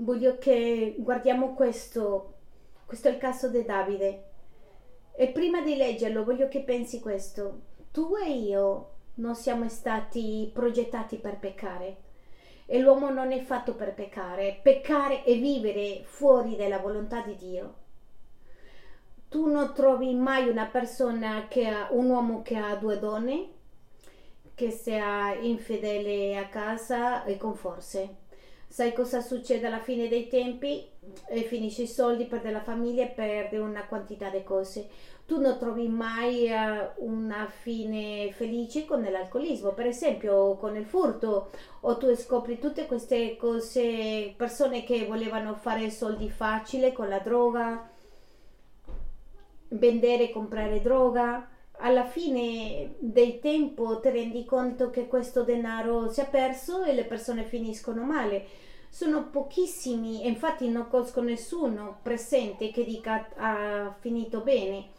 Voglio che guardiamo questo. Questo è il caso di Davide. E prima di leggerlo voglio che pensi questo. Tu e io non siamo stati progettati per peccare e l'uomo non è fatto per peccare. Peccare e vivere fuori dalla volontà di Dio tu non trovi mai una persona che ha un uomo che ha due donne che sia infedele a casa e con forze. Sai cosa succede alla fine dei tempi? E finisce i soldi, perde la famiglia e perde una quantità di cose. Tu non trovi mai uh, una fine felice con l'alcolismo, per esempio con il furto, o tu scopri tutte queste cose, persone che volevano fare soldi facili con la droga, vendere e comprare droga alla fine del tempo ti rendi conto che questo denaro si è perso e le persone finiscono male. Sono pochissimi e infatti non conosco nessuno presente che dica ha finito bene.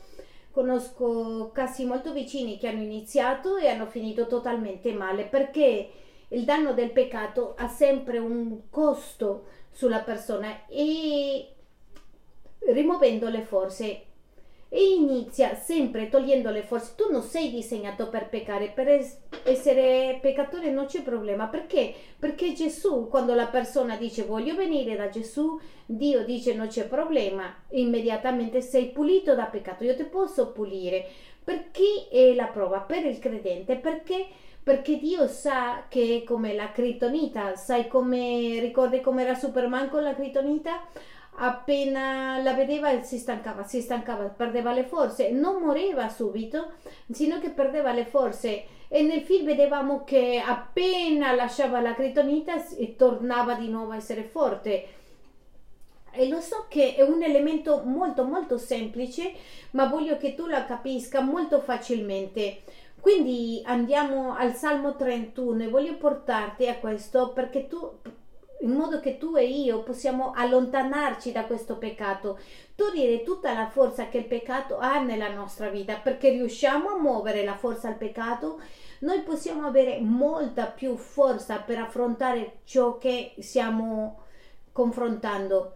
Conosco casi molto vicini che hanno iniziato e hanno finito totalmente male perché il danno del peccato ha sempre un costo sulla persona e rimuovendo le forze e inizia sempre togliendo le forze. Tu non sei disegnato per peccare, per es- essere peccatore non c'è problema. Perché? Perché Gesù, quando la persona dice voglio venire da Gesù, Dio dice non c'è problema, immediatamente sei pulito da peccato. Io ti posso pulire. Per chi è la prova? Per il credente. Perché? Perché Dio sa che è come la critonita. Sai come ricordi com'era Superman con la critonita? Appena la vedeva si stancava, si stancava, perdeva le forze, non moriva subito, sino che perdeva le forze e nel film vedevamo che appena lasciava la critonita tornava di nuovo a essere forte. E lo so che è un elemento molto molto semplice, ma voglio che tu la capisca molto facilmente. Quindi andiamo al Salmo 31 e voglio portarti a questo perché tu in modo che tu e io possiamo allontanarci da questo peccato, togliere tutta la forza che il peccato ha nella nostra vita, perché riusciamo a muovere la forza al peccato, noi possiamo avere molta più forza per affrontare ciò che stiamo confrontando.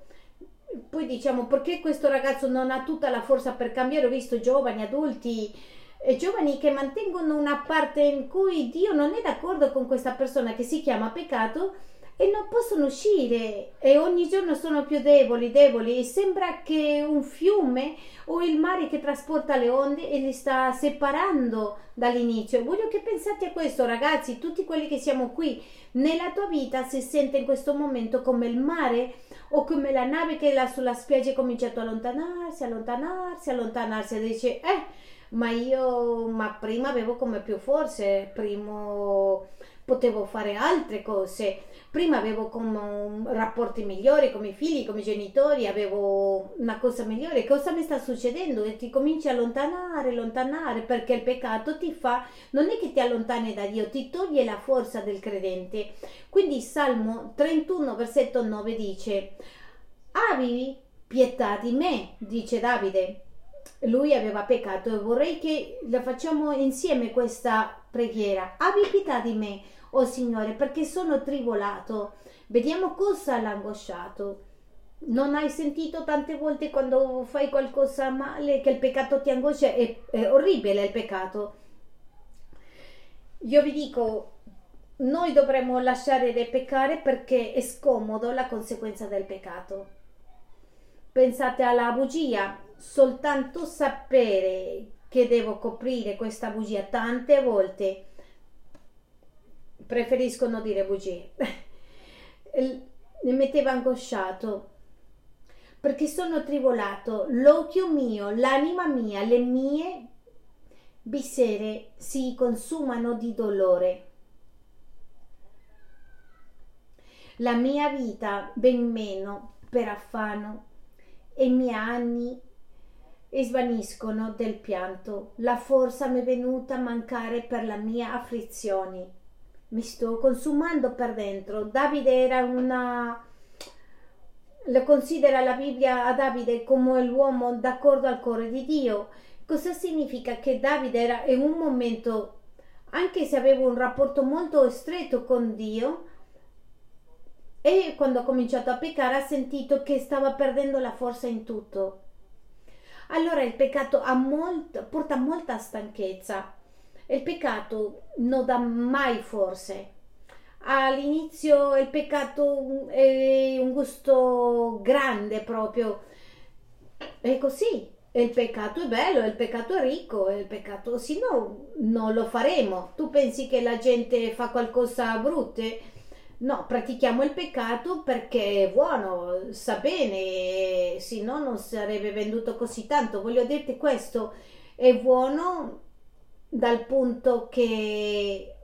Poi diciamo perché questo ragazzo non ha tutta la forza per cambiare, ho visto giovani, adulti, eh, giovani che mantengono una parte in cui Dio non è d'accordo con questa persona che si chiama peccato e non possono uscire e ogni giorno sono più deboli, deboli e sembra che un fiume o il mare che trasporta le onde e li sta separando dall'inizio. Voglio che pensate a questo ragazzi, tutti quelli che siamo qui, nella tua vita si sente in questo momento come il mare o come la nave che là sulla spiaggia ha cominciato a allontanarsi, allontanarsi, allontanarsi e dice eh ma io ma prima avevo come più forze, prima potevo fare altre cose prima avevo rapporti migliori con i miei figli, con i miei genitori, avevo una cosa migliore. Cosa mi sta succedendo? E ti cominci a allontanare, allontanare, perché il peccato ti fa, non è che ti allontani da Dio, ti toglie la forza del credente. Quindi Salmo 31, versetto 9 dice, Abbi pietà di me, dice Davide. Lui aveva peccato e vorrei che la facciamo insieme questa preghiera. Abbi pietà di me oh Signore, perché sono tribolato. Vediamo cosa l'ha angosciato. Non hai sentito tante volte quando fai qualcosa male che il peccato ti angoscia? È, è orribile il peccato. Io vi dico, noi dovremmo lasciare di peccare perché è scomodo la conseguenza del peccato. Pensate alla bugia, soltanto sapere che devo coprire questa bugia tante volte preferiscono dire bugie. Mi metteva angosciato perché sono tribolato, l'occhio mio, l'anima mia, le mie viscere si consumano di dolore. La mia vita ben meno per affanno e i miei anni svaniscono del pianto. La forza mi è venuta a mancare per la mia afflizione mi sto consumando per dentro. Davide era una... lo considera la Bibbia a Davide come l'uomo d'accordo al cuore di Dio. Cosa significa? Che Davide era in un momento, anche se aveva un rapporto molto stretto con Dio, e quando ha cominciato a peccare ha sentito che stava perdendo la forza in tutto. Allora il peccato molt, porta molta stanchezza il peccato non dà mai forse. All'inizio il peccato è un gusto grande proprio. È così. il peccato è bello, il peccato è ricco, il peccato, se no non lo faremo. Tu pensi che la gente fa qualcosa brutto? No, pratichiamo il peccato perché è buono, sa bene, se no non sarebbe venduto così tanto. Voglio dirti questo, è buono dal punto che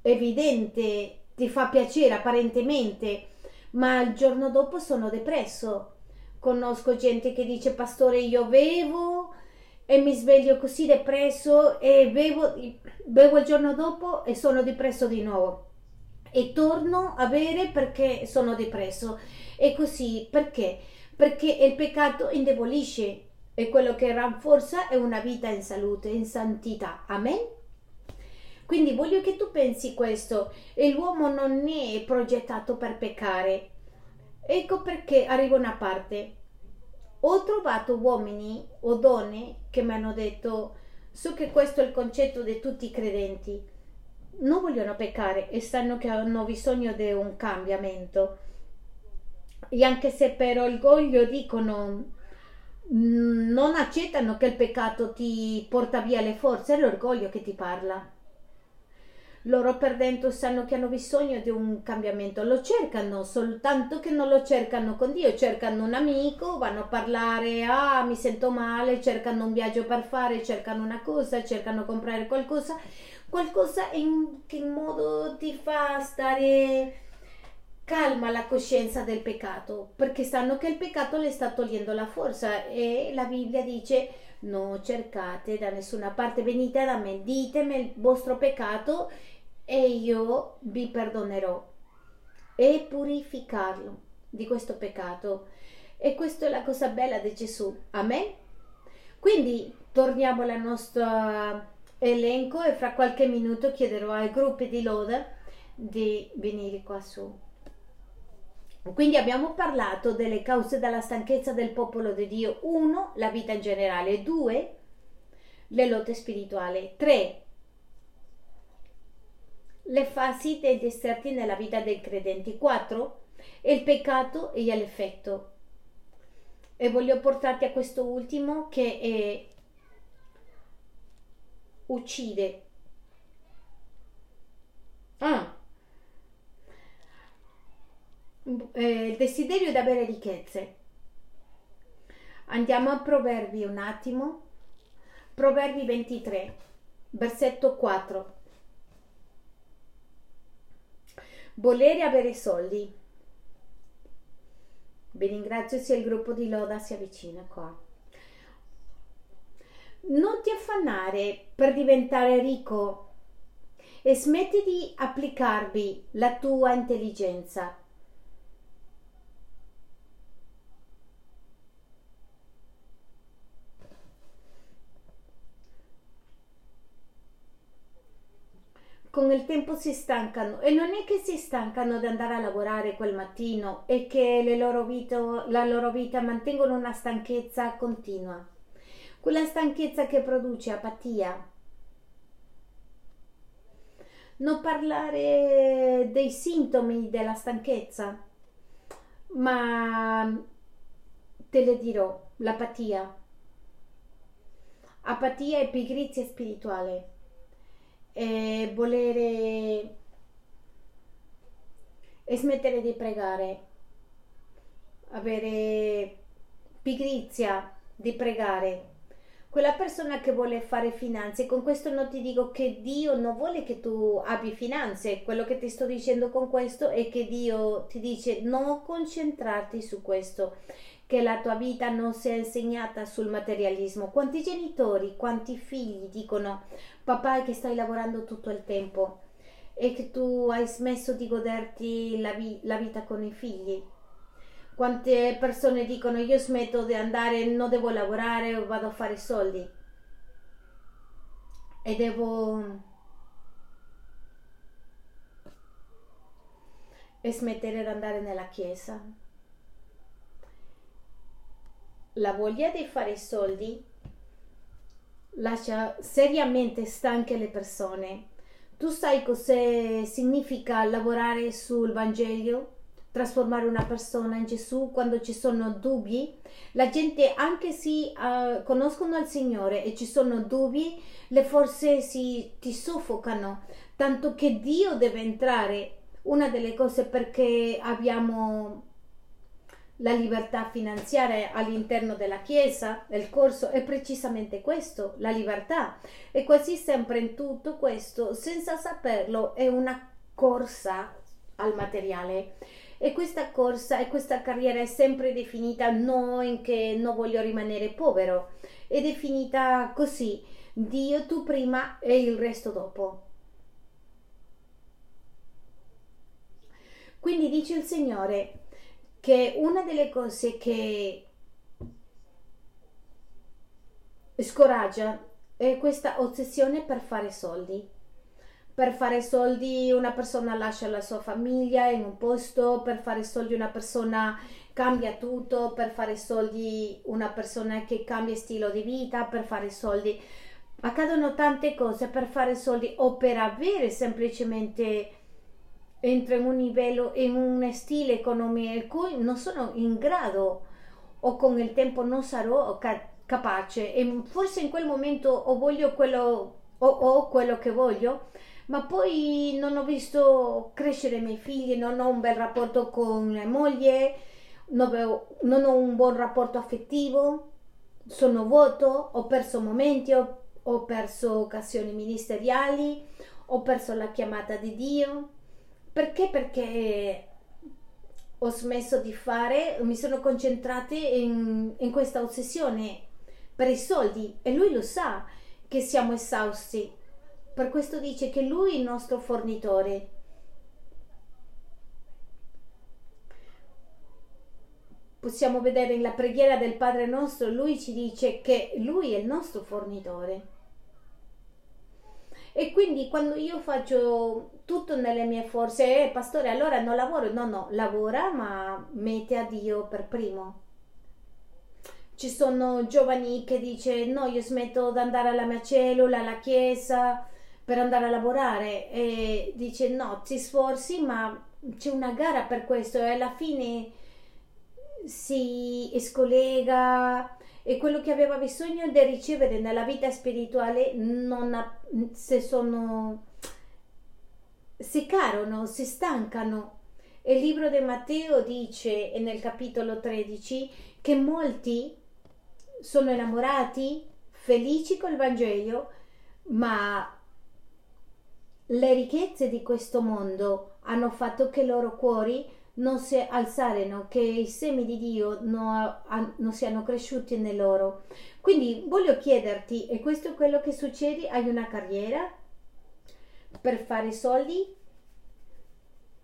è evidente, ti fa piacere apparentemente, ma il giorno dopo sono depresso conosco gente che dice pastore io bevo e mi sveglio così depresso e bevo, bevo il giorno dopo e sono depresso di nuovo e torno a bere perché sono depresso e così perché? Perché il peccato indebolisce e quello che rafforza è una vita in salute, in santità. Amen? Quindi voglio che tu pensi questo, l'uomo non è progettato per peccare, Ecco perché arriva una parte. Ho trovato uomini o donne che mi hanno detto, so che questo è il concetto di tutti i credenti, non vogliono peccare e sanno che hanno bisogno di un cambiamento. E anche se per orgoglio dicono non accettano che il peccato ti porta via le forze, è l'orgoglio che ti parla loro per dentro sanno che hanno bisogno di un cambiamento, lo cercano, soltanto che non lo cercano con Dio, cercano un amico, vanno a parlare, ah mi sento male, cercano un viaggio per fare, cercano una cosa, cercano comprare qualcosa, qualcosa in che modo ti fa stare calma la coscienza del peccato, perché sanno che il peccato le sta togliendo la forza e la Bibbia dice non cercate da nessuna parte, venite da me, ditemi il vostro peccato e io vi perdonerò e purificarlo di questo peccato. E questa è la cosa bella di Gesù. Amen. Quindi torniamo al nostro elenco e fra qualche minuto chiederò ai gruppi di loda di venire qua su. Quindi abbiamo parlato delle cause della stanchezza del popolo di Dio. Uno, la vita in generale. Due, le lotte spirituali. Tre, le fasi dei deserti nella vita dei credenti. Quattro, il peccato e l'effetto. E voglio portarti a questo ultimo che è uccide. Ah, eh, il desiderio di avere ricchezze. Andiamo a Proverbi un attimo. Proverbi 23, versetto 4. Volere avere soldi. Vi ringrazio se il gruppo di Loda si avvicina qua. Non ti affannare per diventare ricco e smetti di applicarvi la tua intelligenza. Con il tempo si stancano e non è che si stancano di andare a lavorare quel mattino e che loro vita, la loro vita mantengono una stanchezza continua, quella stanchezza che produce apatia. Non parlare dei sintomi della stanchezza, ma te le dirò, l'apatia. Apatia e pigrizia spirituale e volere e smettere di pregare, avere pigrizia di pregare. Quella persona che vuole fare finanze, con questo non ti dico che Dio non vuole che tu abbi finanze, quello che ti sto dicendo con questo è che Dio ti dice non concentrarti su questo, che la tua vita non sia insegnata sul materialismo. Quanti genitori, quanti figli dicono papà che stai lavorando tutto il tempo e che tu hai smesso di goderti la, vi- la vita con i figli. Quante persone dicono io smetto di andare, non devo lavorare, vado a fare soldi e devo e smettere di andare nella chiesa. La voglia di fare soldi lascia seriamente stanche le persone. Tu sai cosa significa lavorare sul Vangelo? Trasformare una persona in Gesù quando ci sono dubbi. La gente, anche se uh, conoscono il Signore e ci sono dubbi, le forze si ti soffocano, tanto che Dio deve entrare. Una delle cose perché abbiamo la libertà finanziaria all'interno della Chiesa, il corso è precisamente questo, la libertà. E quasi sempre in tutto questo, senza saperlo, è una corsa al materiale. E questa corsa e questa carriera è sempre definita in che non voglio rimanere povero, è definita così, Dio tu prima e il resto dopo. Quindi dice il Signore, che una delle cose che scoraggia è questa ossessione per fare soldi. Per fare soldi una persona lascia la sua famiglia in un posto, per fare soldi una persona cambia tutto, per fare soldi una persona che cambia stile di vita, per fare soldi. Accadono tante cose per fare soldi o per avere semplicemente entro in un livello, in un stile economico in cui non sono in grado o con il tempo non sarò ca- capace. E forse in quel momento o voglio quello o ho quello che voglio ma poi non ho visto crescere i miei figli non ho un bel rapporto con la moglie non ho, non ho un buon rapporto affettivo sono vuoto ho perso momenti ho, ho perso occasioni ministeriali ho perso la chiamata di Dio perché? Perché ho smesso di fare, mi sono concentrata in, in questa ossessione per i soldi e lui lo sa che siamo esausti. Per questo dice che lui è il nostro fornitore. Possiamo vedere nella preghiera del Padre nostro, lui ci dice che lui è il nostro fornitore. E quindi quando io faccio tutto nelle mie forze, eh, pastore, allora non lavoro, no, no, lavora, ma mette a Dio per primo. Ci sono giovani che dicono no, io smetto di andare alla mia cellula, alla chiesa per andare a lavorare e dice no, ti sforzi, ma c'è una gara per questo e alla fine si scollega e quello che aveva bisogno di ricevere nella vita spirituale non ha, se sono si carano, si stancano. Il libro di Matteo dice nel capitolo 13 che molti sono innamorati, felici col Vangelo, ma le ricchezze di questo mondo hanno fatto che i loro cuori non si alzarono, che i semi di Dio non, non, siano cresciuti in loro. Quindi voglio chiederti, è questo quello che succede? Hai una carriera per fare soldi?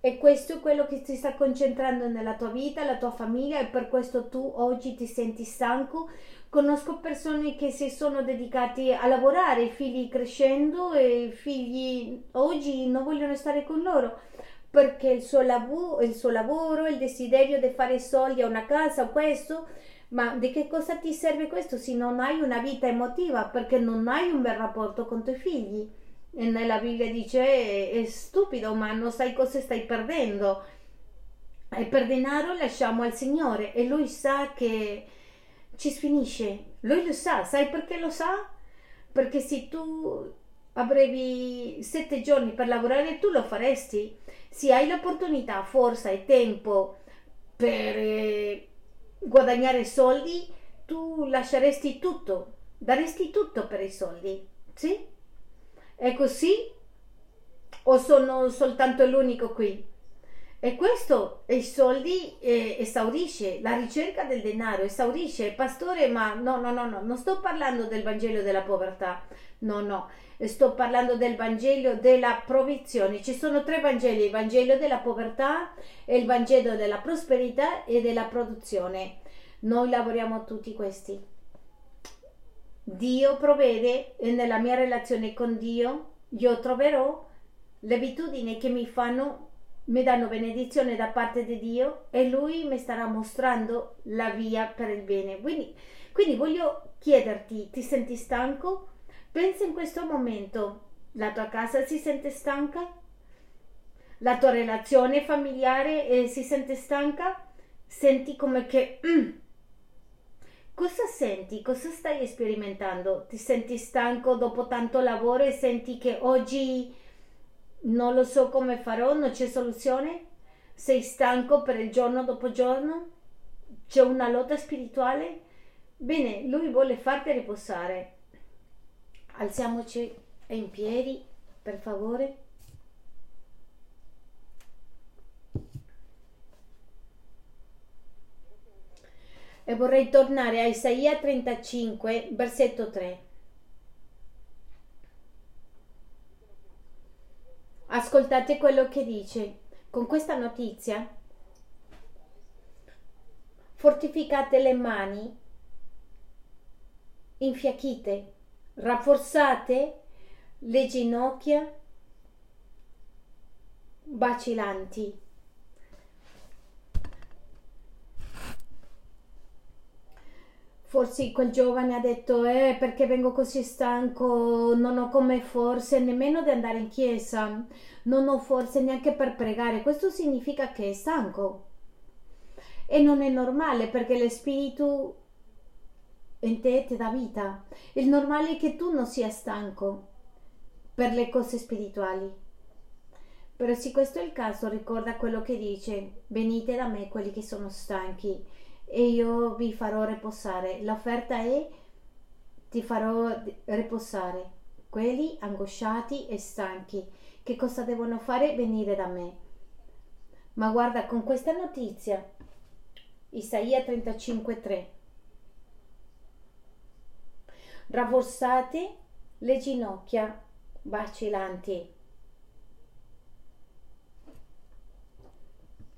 E questo è quello che ti sta concentrando nella tua vita, la tua famiglia e per questo tu oggi ti senti stanco? Conosco persone che si sono dedicate a lavorare, figli crescendo e figli oggi non vogliono stare con loro perché il suo, lavoro, il suo lavoro, il desiderio di fare soldi a una casa, questo, ma di che cosa ti serve questo se non hai una vita emotiva, perché non hai un bel rapporto con i tuoi figli? E nella Bibbia dice è stupido, ma non sai cosa stai perdendo. E per denaro lasciamo al Signore e Lui sa che ci finisce. Lui lo sa, sai perché lo sa? Perché se tu avrevi sette giorni per lavorare, tu lo faresti se hai l'opportunità, forza e tempo per eh, guadagnare soldi, tu lasceresti tutto, daresti tutto per i soldi, sì? È così? O sono soltanto l'unico qui? E questo, i soldi eh, esaurisce, la ricerca del denaro esaurisce. Pastore, ma no, no, no, no, non sto parlando del Vangelo della povertà, no, no, sto parlando del Vangelo della provvizione. Ci sono tre Vangeli, il Vangelo della povertà, il Vangelo della prosperità e della produzione. Noi lavoriamo tutti questi. Dio provvede e nella mia relazione con Dio io troverò le abitudini che mi fanno mi danno benedizione da parte di Dio e Lui mi starà mostrando la via per il bene. Quindi, quindi voglio chiederti, ti senti stanco? Pensa in questo momento, la tua casa si sente stanca? la tua relazione familiare eh, si sente stanca? Senti come che... Mm, cosa senti? Cosa stai sperimentando? Ti senti stanco dopo tanto lavoro e senti che oggi non lo so come farò, non c'è soluzione? Sei stanco per il giorno dopo giorno? C'è una lotta spirituale? Bene, lui vuole farti riposare. Alziamoci in piedi, per favore. E vorrei tornare a Isaia 35, versetto 3. Ascoltate quello che dice. Con questa notizia fortificate le mani, infiacchite, rafforzate le ginocchia vacillanti. Forse quel giovane ha detto, eh, perché vengo così stanco, non ho come forse nemmeno di andare in chiesa, non ho forse neanche per pregare. Questo significa che è stanco. E non è normale perché lo spirito in te ti dà vita. Il normale è che tu non sia stanco per le cose spirituali. Però se questo è il caso, ricorda quello che dice, venite da me quelli che sono stanchi e io vi farò riposare. L'offerta è ti farò riposare. Quelli angosciati e stanchi, che cosa devono fare? Venire da me. Ma guarda, con questa notizia, Isaia 35:3. Rafforzate le ginocchia vacillanti.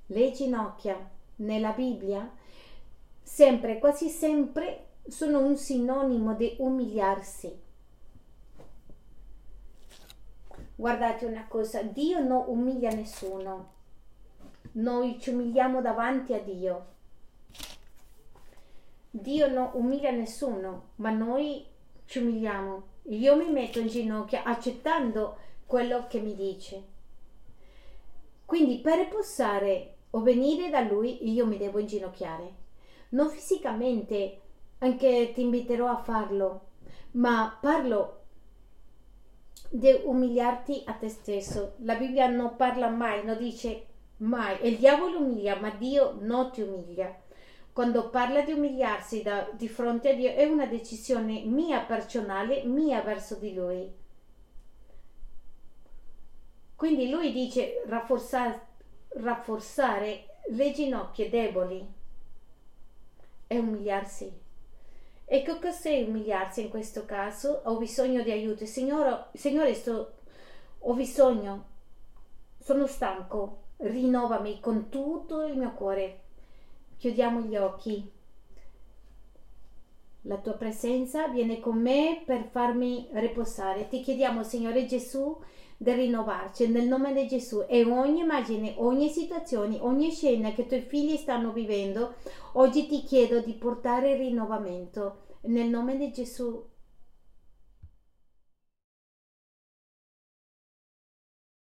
Le ginocchia nella Bibbia sempre, quasi sempre, sono un sinonimo di umiliarsi. Guardate una cosa, Dio non umilia nessuno. Noi ci umiliamo davanti a Dio. Dio non umilia nessuno, ma noi ci umiliamo. Io mi metto in ginocchio accettando quello che mi dice. Quindi per riposare o venire da Lui io mi devo inginocchiare non fisicamente, anche ti inviterò a farlo, ma parlo di umiliarti a te stesso. La Bibbia non parla mai, non dice mai. Il diavolo umilia, ma Dio non ti umilia. Quando parla di umiliarsi da, di fronte a Dio è una decisione mia personale, mia verso di Lui. Quindi lui dice rafforzare, rafforzare le ginocchia deboli è umiliarsi. Ecco cos'è umiliarsi in questo caso? Ho bisogno di aiuto. Signore, Signore sto, ho bisogno, sono stanco, rinnovami con tutto il mio cuore. Chiudiamo gli occhi. La tua presenza viene con me per farmi riposare. Ti chiediamo, Signore Gesù, di rinnovarci nel nome di Gesù. E ogni immagine, ogni situazione, ogni scena che i tuoi figli stanno vivendo, oggi ti chiedo di portare rinnovamento. Nel nome di Gesù